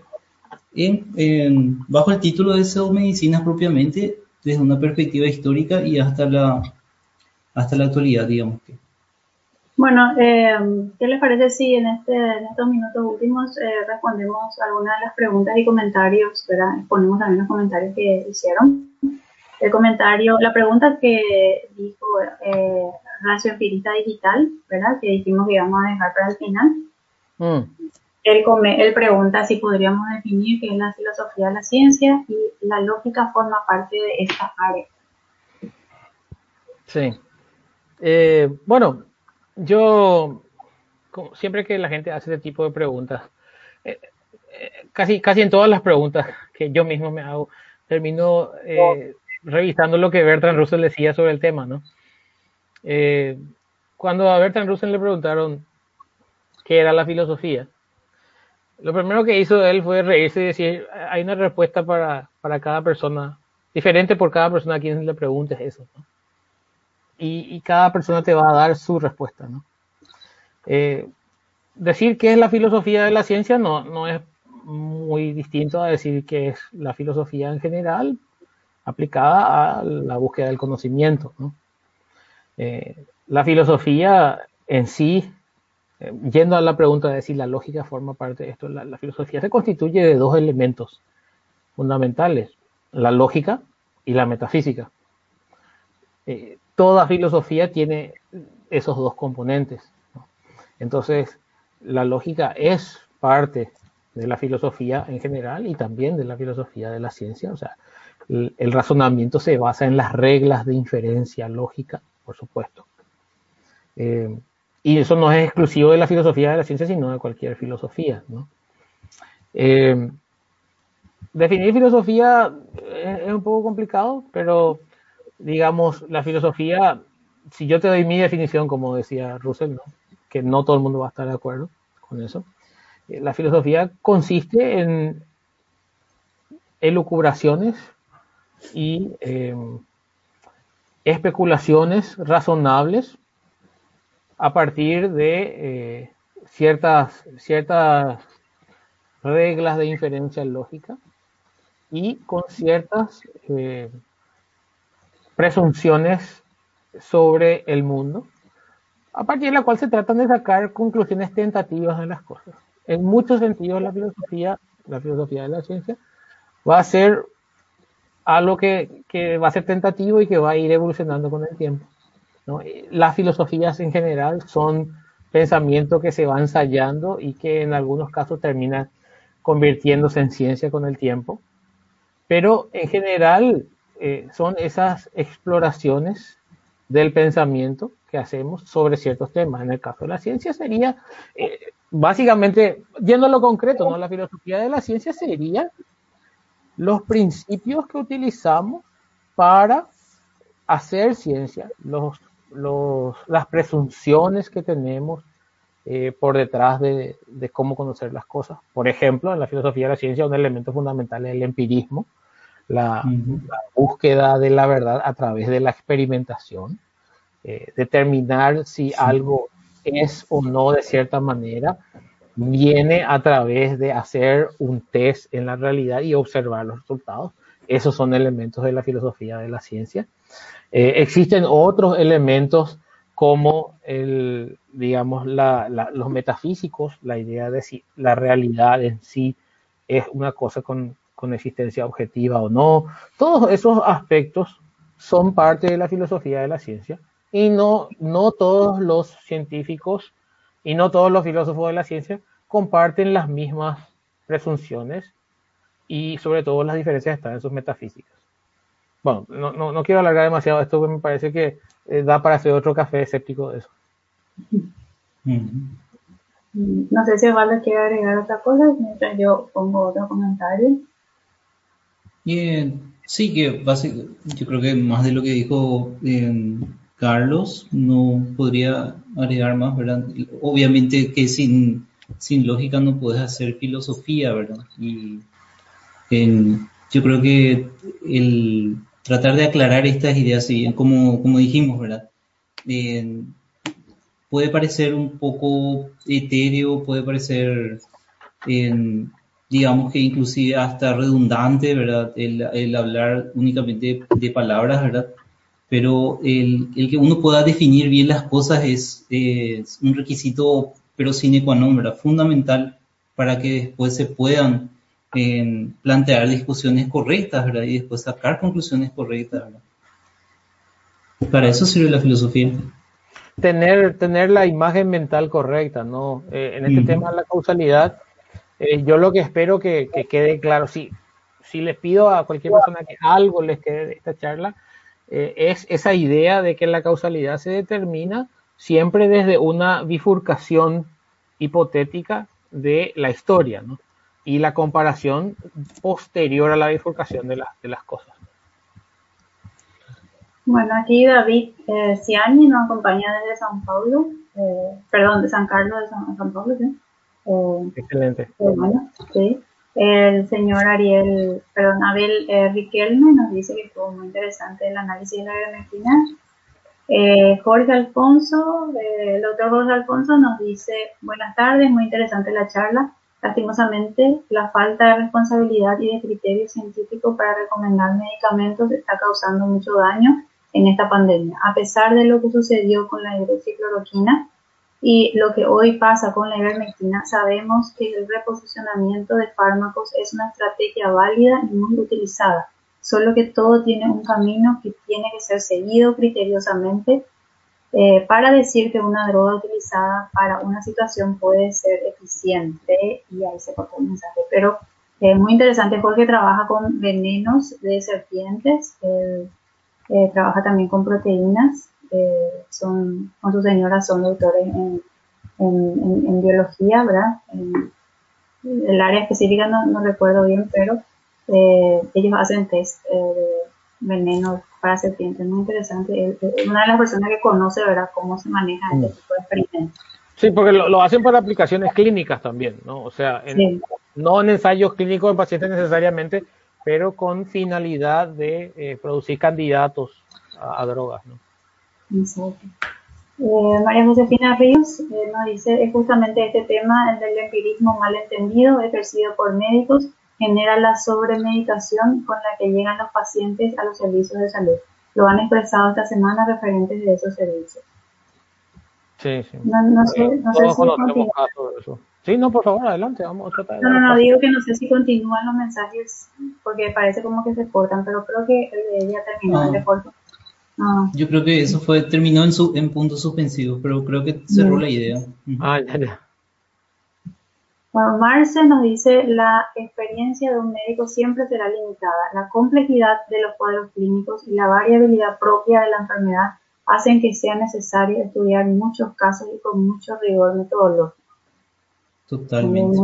en, en, bajo el título de medicinas propiamente, desde una perspectiva histórica y hasta la, hasta la actualidad, digamos que. Bueno, eh, ¿qué les parece si en, este, en estos minutos últimos eh, respondemos algunas de las preguntas y comentarios, ¿verdad? Exponemos también los comentarios que hicieron. El comentario, la pregunta que dijo eh, Racio Empirista Digital, ¿verdad? Que dijimos que íbamos a dejar para el final. Mm. Él, pregunta si podríamos definir qué es la filosofía de la ciencia y la lógica forma parte de esta área. Sí. Eh, bueno, yo, siempre que la gente hace este tipo de preguntas, eh, eh, casi, casi en todas las preguntas que yo mismo me hago, termino revisando lo que Bertrand Russell decía sobre el tema, ¿no? Cuando a Bertrand Russell le preguntaron qué era la filosofía, lo primero que hizo él fue reírse y decir, hay una respuesta para, para cada persona, diferente por cada persona a quien le preguntes eso, ¿no? y, y, cada persona te va a dar su respuesta, ¿no? Eh, decir qué es la filosofía de la ciencia no, no es muy distinto a decir qué es la filosofía en general. aplicada a la búsqueda del conocimiento. Eh, la filosofía en sí, eh, yendo a la pregunta de si la lógica forma parte de esto, la, filosofía se constituye de dos elementos fundamentales, la lógica y la metafísica. Eh, toda filosofía tiene esos dos componentes. Entonces, la lógica es parte de la filosofía en general y también de la filosofía de la ciencia. O sea, el, razonamiento se basa en las reglas de inferencia lógica, por supuesto. Eh, y eso no es exclusivo de la filosofía de la ciencia, sino de cualquier filosofía. Eh, definir filosofía es, un poco complicado, pero digamos, la filosofía, si yo te doy mi definición, como decía Russell, que no todo el mundo va a estar de acuerdo con eso, eh, la filosofía consiste en elucubraciones y especulaciones razonables a partir de eh, ciertas, ciertas reglas de inferencia lógica y con ciertas eh, presunciones sobre el mundo, a partir de la cual se tratan de sacar conclusiones tentativas de las cosas. En muchos sentidos la filosofía, la filosofía de la ciencia, va a ser algo que, que, va a ser tentativo y que va a ir evolucionando con el tiempo. Las filosofías en general son pensamientos que se van ensayando y que en algunos casos terminan convirtiéndose en ciencia con el tiempo. Pero en general eh, son esas exploraciones del pensamiento que hacemos sobre ciertos temas. En el caso de la ciencia sería, eh, básicamente, yendo a lo concreto, ¿no? la filosofía de la ciencia sería los principios que utilizamos para hacer ciencia, los, las presunciones que tenemos eh, por detrás de, cómo conocer las cosas. Por ejemplo, en la filosofía de la ciencia un elemento fundamental es el empirismo, la, búsqueda de la verdad a través de la experimentación, eh, determinar si algo es o no de cierta manera viene a través de hacer un test en la realidad y observar los resultados. Esos son elementos de la filosofía de la ciencia. Eh, existen otros elementos como digamos, los metafísicos, la idea de si la realidad en sí es una cosa con, existencia objetiva o no. Todos esos aspectos son parte de la filosofía de la ciencia y no todos los científicos y no todos los filósofos de la ciencia comparten las mismas presunciones y sobre todo las diferencias están en sus metafísicas. Bueno, no, no, quiero alargar demasiado esto, me parece que eh, da para hacer otro café escéptico de eso. No sé si Osvaldo quiere agregar otra cosa mientras yo pongo otro comentario. sí, que básicamente, yo creo que más de lo que dijo eh, Carlos, no podría agregar más, ¿verdad? Obviamente que sin sin lógica no puedes hacer filosofía, ¿verdad? Y yo creo que el tratar de aclarar estas ideas, como, como dijimos, ¿verdad? puede parecer un poco etéreo, puede parecer, digamos que inclusive hasta redundante, ¿verdad? El, hablar únicamente de palabras, ¿verdad? Pero el, que uno pueda definir bien las cosas es, es un requisito pero sine qua non, ¿verdad? Fundamental para que después se puedan eh, plantear discusiones correctas, ¿verdad? Y después sacar conclusiones correctas, ¿verdad? Para eso sirve la filosofía. Tener, tener la imagen mental correcta, ¿no? Eh, en este tema de la causalidad, eh, yo lo que espero que, que, quede claro, si, si les pido a cualquier persona que algo les quede de esta charla, es esa idea de que la causalidad se determina siempre desde una bifurcación hipotética de la historia, ¿no? Y la comparación posterior a la bifurcación de, de las cosas. Bueno, aquí David eh, Ciani nos acompaña desde San Paulo, eh, perdón, de San Carlos de San, Paulo, ¿sí? Eh, Excelente. Bueno, sí. El señor Ariel, perdón, Abel Riquelme nos dice que estuvo muy interesante el análisis de la eh, Jorge Alfonso, el doctor Jorge Alfonso nos dice, buenas tardes, muy interesante la charla. Lastimosamente, la falta de responsabilidad y de criterio científico para recomendar medicamentos está causando mucho daño en esta pandemia. A pesar de lo que sucedió con la hidroxicloroquina y lo que hoy pasa con la ivermectina, sabemos que el reposicionamiento de fármacos es una estrategia válida y muy utilizada, solo que todo tiene un camino que tiene que ser seguido criteriosamente eh, para decir que una droga utilizada para una situación puede ser eficiente y ahí se corta el mensaje. Pero es muy interesante porque trabaja con venenos de serpientes, eh, trabaja también con proteínas, eh, son, con su señora son doctores en, en, biología, ¿verdad? En, el área específica no, no recuerdo bien, pero ellos hacen test de venenos para serpientes, muy interesante. Es una de las personas que conoce, ¿verdad?, cómo se maneja este mm. tipo de experimentos. Sí, porque lo, hacen para aplicaciones clínicas también, ¿no? O sea, no en ensayos clínicos en pacientes necesariamente, pero con finalidad de eh, producir candidatos a, drogas, ¿no? Exacto. Eh, María Josefina Ríos eh, nos dice, es justamente este tema, el del empirismo malentendido, ejercido por médicos genera la sobremedicación con la que llegan los pacientes a los servicios de salud. Lo han expresado esta semana referentes de esos servicios. Sí, sí. No, sé, no sé si Sí, no, por favor, adelante, vamos a tratar No, no, no, digo que no sé si continúan los mensajes porque parece como que se cortan, pero creo que el de ella terminó, el de Yo creo que eso fue, terminó en, su, en puntos suspensivos, pero creo que cerró la idea. Ah, ya, ya. Bueno, Marce nos dice, la experiencia de un médico siempre será limitada. La complejidad de los cuadros clínicos y la variabilidad propia de la enfermedad hacen que sea necesario estudiar muchos casos y con mucho rigor metodológico. Totalmente.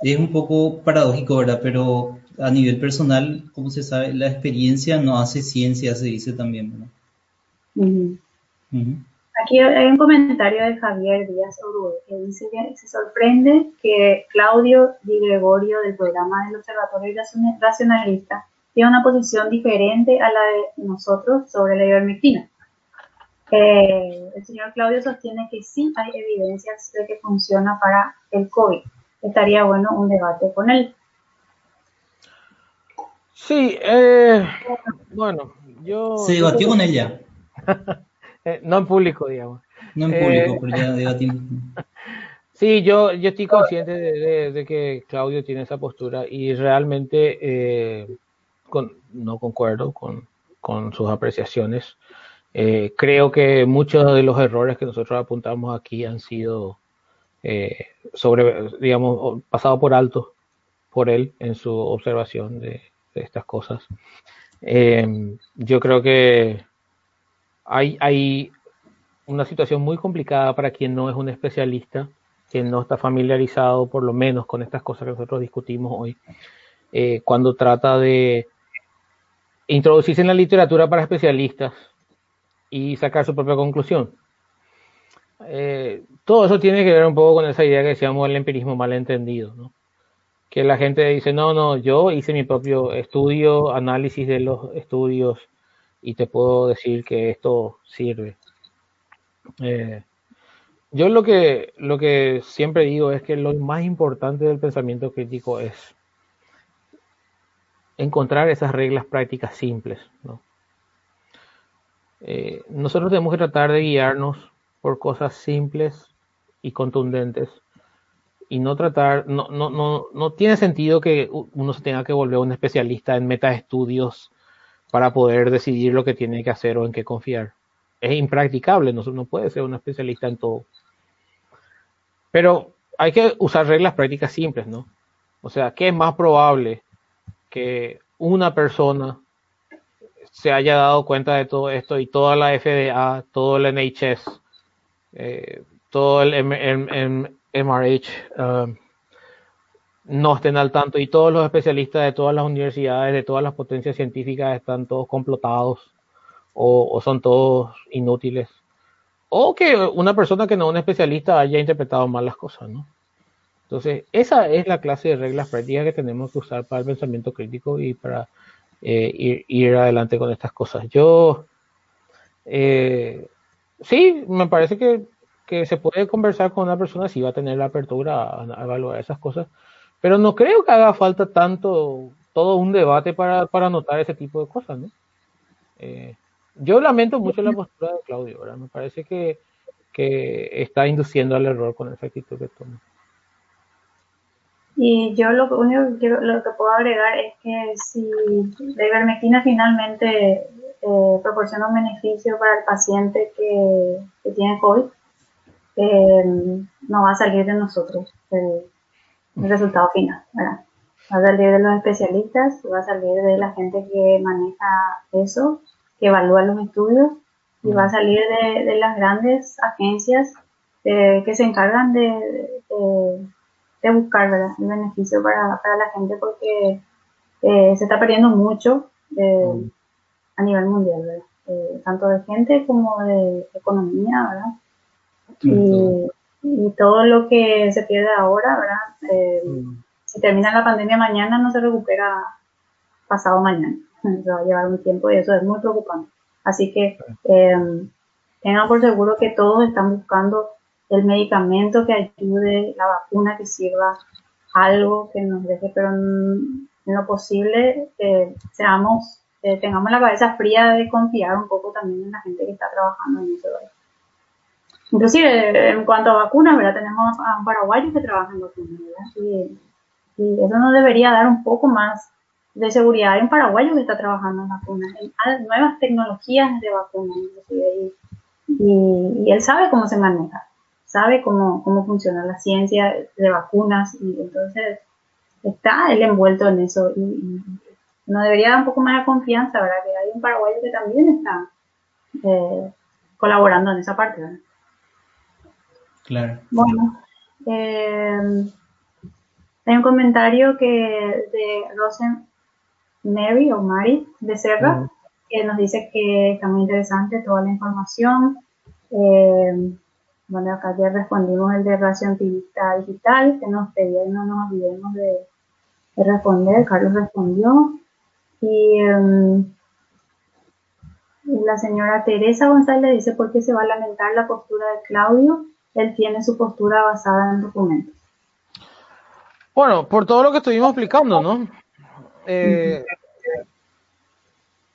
es un poco paradójico, ¿verdad? Pero a nivel personal, como se sabe, la experiencia no hace ciencia, se dice también, ¿verdad? Aquí hay un comentario de Javier Díaz Orue que dice que se sorprende que Claudio Di Gregorio del programa del Observatorio Racionalista tiene una posición diferente a la de nosotros sobre la ivermectina. Eh, el señor Claudio sostiene que sí hay evidencias de que funciona para el COVID. Estaría bueno un debate con él. Sí, eh, bueno, yo... Se debatió con ella. (laughs) Eh, no en público, digamos. No en público, eh, pero ya debatimos. (laughs) Sí, yo, yo estoy consciente de, que Claudio tiene esa postura y realmente eh, no concuerdo con, sus apreciaciones. creo que muchos de los errores que nosotros apuntamos aquí han sido sobre, digamos, pasado por alto por él en su observación de, de estas cosas. yo creo que hay, una situación muy complicada para quien no es un especialista, quien no está familiarizado por lo menos con estas cosas que nosotros discutimos hoy, eh, cuando trata de introducirse en la literatura para especialistas y sacar su propia conclusión. Eh, todo eso tiene que ver un poco con esa idea que decíamos el empirismo malentendido, ¿no? que la gente dice, no, no, yo hice mi propio estudio, análisis de los estudios, y te puedo decir que esto sirve. Eh, yo lo que, siempre digo es que lo más importante del pensamiento crítico es encontrar esas reglas prácticas simples. Eh, nosotros tenemos que tratar de guiarnos por cosas simples y contundentes y no tratar, no, no, no, no tiene sentido que uno se tenga que volver un especialista en metaestudios para poder decidir lo que tiene que hacer o en qué confiar. Es impracticable, no, no puede ser un especialista en todo. Pero hay que usar reglas prácticas simples, ¿no? O sea, ¿qué es más probable que una persona se haya dado cuenta de todo esto y toda la FDA, todo el NHS, eh, todo el MRH, no estén al tanto y todos los especialistas de todas las universidades, de todas las potencias científicas están todos complotados o, son todos inútiles. O que una persona que no es un especialista haya interpretado mal las cosas, ¿no? Entonces, esa es la clase de reglas prácticas que tenemos que usar para el pensamiento crítico y para eh, ir, adelante con estas cosas. Yo, eh, sí, me parece que que se puede conversar con una persona si va a tener la apertura a, evaluar esas cosas, pero no creo que haga falta tanto, todo un debate para, para notar ese tipo de cosas, ¿no? Eh, yo lamento mucho la postura de Claudio, ¿verdad? Me parece que, que está induciendo al error con esa actitud que toma. Y yo lo único que, lo que puedo agregar es que si la ivermectina finalmente eh, proporciona un beneficio para el paciente que, tiene COVID, eh, no va a salir de nosotros resultado final, ¿verdad? Va a salir de los especialistas, va a salir de la gente que maneja eso, que evalúa los estudios, y va a salir de, las grandes agencias eh, que se encargan de de buscar ¿verdad? el beneficio para, para la gente porque eh, se está perdiendo mucho eh, mm. a nivel mundial, ¿verdad? Eh, tanto de gente como de economía, ¿verdad? Y, y, todo lo que se pierde ahora, ¿verdad? Mm. Si termina la pandemia mañana, no se recupera pasado mañana. Se va a llevar un tiempo y eso es muy preocupante. Así que tengan por seguro que todos están buscando el medicamento que ayude, la vacuna que sirva, algo que nos deje, pero en, lo posible eh, seamos, eh, tengamos la cabeza fría de confiar un poco también en la gente que está trabajando en eso. Inclusive en cuanto a vacunas, ¿verdad? Tenemos a un paraguayo que trabaja en vacunas, Y, eso nos debería dar un poco más de seguridad. Hay un paraguayo que está trabajando en vacunas, en nuevas tecnologías de vacunas, y, y él sabe cómo se maneja sabe cómo, cómo funciona la ciencia de vacunas y entonces está él envuelto en eso y, no debería dar un poco más de confianza, ¿verdad? Que hay un paraguayo que también está eh, colaborando en esa parte, ¿verdad? Claro. Bueno, eh, hay un comentario que de Rosen Mary o Mari de Serra, que nos dice que está muy interesante toda la información. Eh, bueno, acá ya respondimos el de ración activista digital, que nos pedía y no nos olvidemos de, responder. Carlos respondió. Em, y la señora Teresa González dice, ¿por qué se va a lamentar la postura de Claudio? Él tiene su postura basada en documentos. Bueno, por todo lo que estuvimos explicando, ¿no? Eh,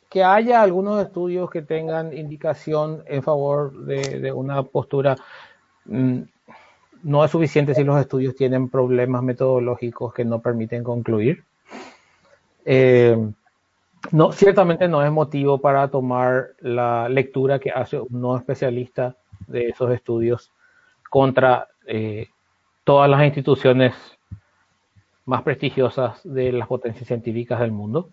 que haya algunos estudios que tengan indicación en favor de, una postura mm, no es suficiente si los estudios tienen problemas metodológicos que no permiten concluir. Eh, no, ciertamente no es motivo para tomar la lectura que hace un no especialista de esos estudios contra eh, todas las instituciones más prestigiosas de las potencias científicas del mundo.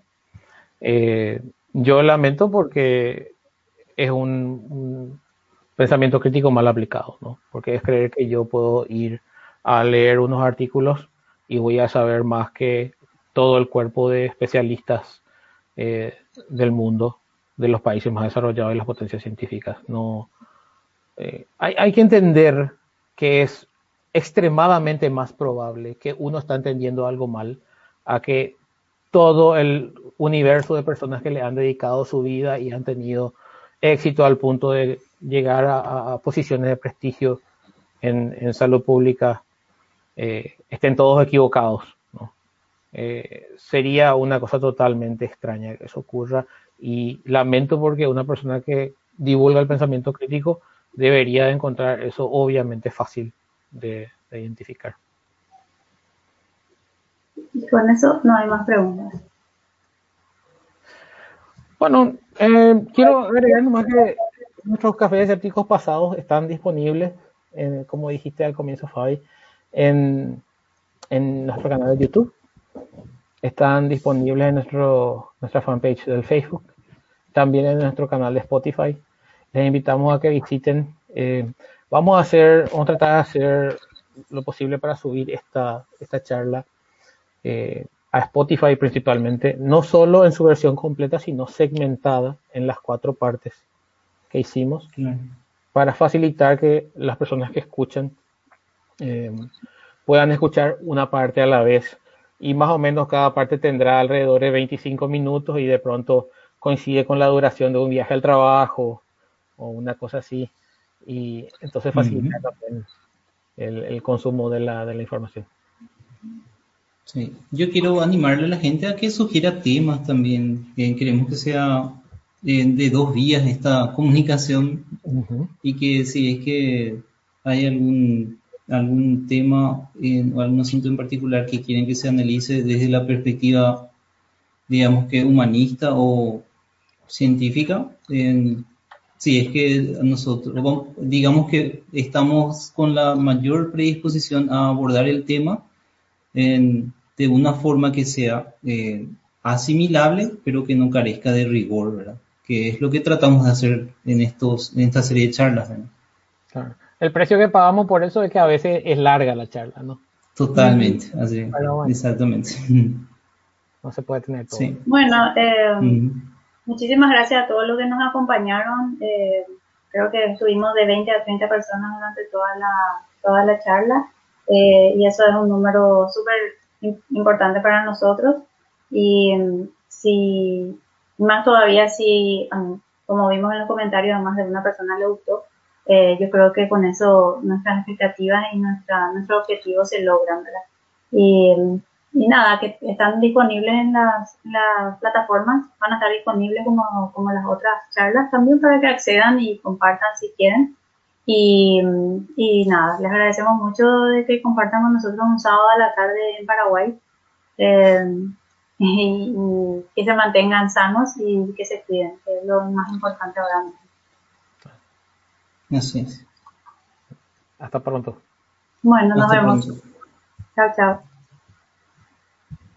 Eh, yo lamento porque es un, pensamiento crítico mal aplicado, ¿no? Porque es creer que yo puedo ir a leer unos artículos y voy a saber más que todo el cuerpo de especialistas eh, del mundo, de los países más desarrollados y las potencias científicas. No, eh, hay, hay que entender que es extremadamente más probable que uno está entendiendo algo mal a que todo el universo de personas que le han dedicado su vida y han tenido éxito al punto de llegar a, posiciones de prestigio en, salud pública eh, estén todos equivocados. Eh, sería una cosa totalmente extraña que eso ocurra y lamento porque una persona que divulga el pensamiento crítico debería encontrar eso obviamente fácil de identificar. Y con eso no hay más preguntas. Bueno, eh, quiero agregar nomás que nuestros cafés escépticos pasados están disponibles, como dijiste al comienzo, Fabi, en, en nuestro canal de YouTube. Están disponibles en nuestro, nuestra fanpage del Facebook, también en nuestro canal de Spotify. Les invitamos a que visiten. Eh, vamos a hacer, vamos a tratar de hacer lo posible para subir esta, esta charla eh, a Spotify principalmente, no solo en su versión completa, sino segmentada en las cuatro partes que hicimos, para facilitar que las personas que escuchan eh, puedan escuchar una parte a la vez. Y más o menos cada parte tendrá alrededor de 25 minutos y de pronto coincide con la duración de un viaje al trabajo o una cosa así. y entonces facilita el, consumo de la, de la información. Sí. Yo quiero animarle a la gente a que sugiera temas también. queremos que sea eh, de dos vías esta comunicación y que si es que hay algún algún tema eh, o algún asunto en particular que quieren que se analice desde la perspectiva, digamos que humanista o científica, si es que nosotros, digamos que estamos con la mayor predisposición a abordar el tema de una forma que sea eh, asimilable, pero que no carezca de rigor, ¿verdad? Que es lo que tratamos de hacer en, estos, en esta serie de charlas. Claro. El precio que pagamos por eso es que a veces es larga la charla, ¿no? Totalmente, así, exactamente. No se puede tener todo. Bueno, eh, muchísimas gracias a todos los que nos acompañaron. Eh, creo que estuvimos de 20 a 30 personas durante toda la, toda la charla eh, y eso es un número súper importante para nosotros. Y mm, si, más todavía si, mm, como vimos en los comentarios, a más de una persona le gustó, eh, yo creo que con eso nuestras expectativas y nuestra, nuestros objetivos se logran, ¿verdad? Y, y nada, que están disponibles en las, las, plataformas, van a estar disponibles como, como las otras charlas también para que accedan y compartan si quieren. Y, y nada, les agradecemos mucho de que compartan con nosotros un sábado a la tarde en Paraguay. Eh, (laughs) y, y, que se mantengan sanos y que se cuiden, que es lo más importante ahora mismo. Así es. Hasta pronto. Bueno, nos vemos. Chao, chao.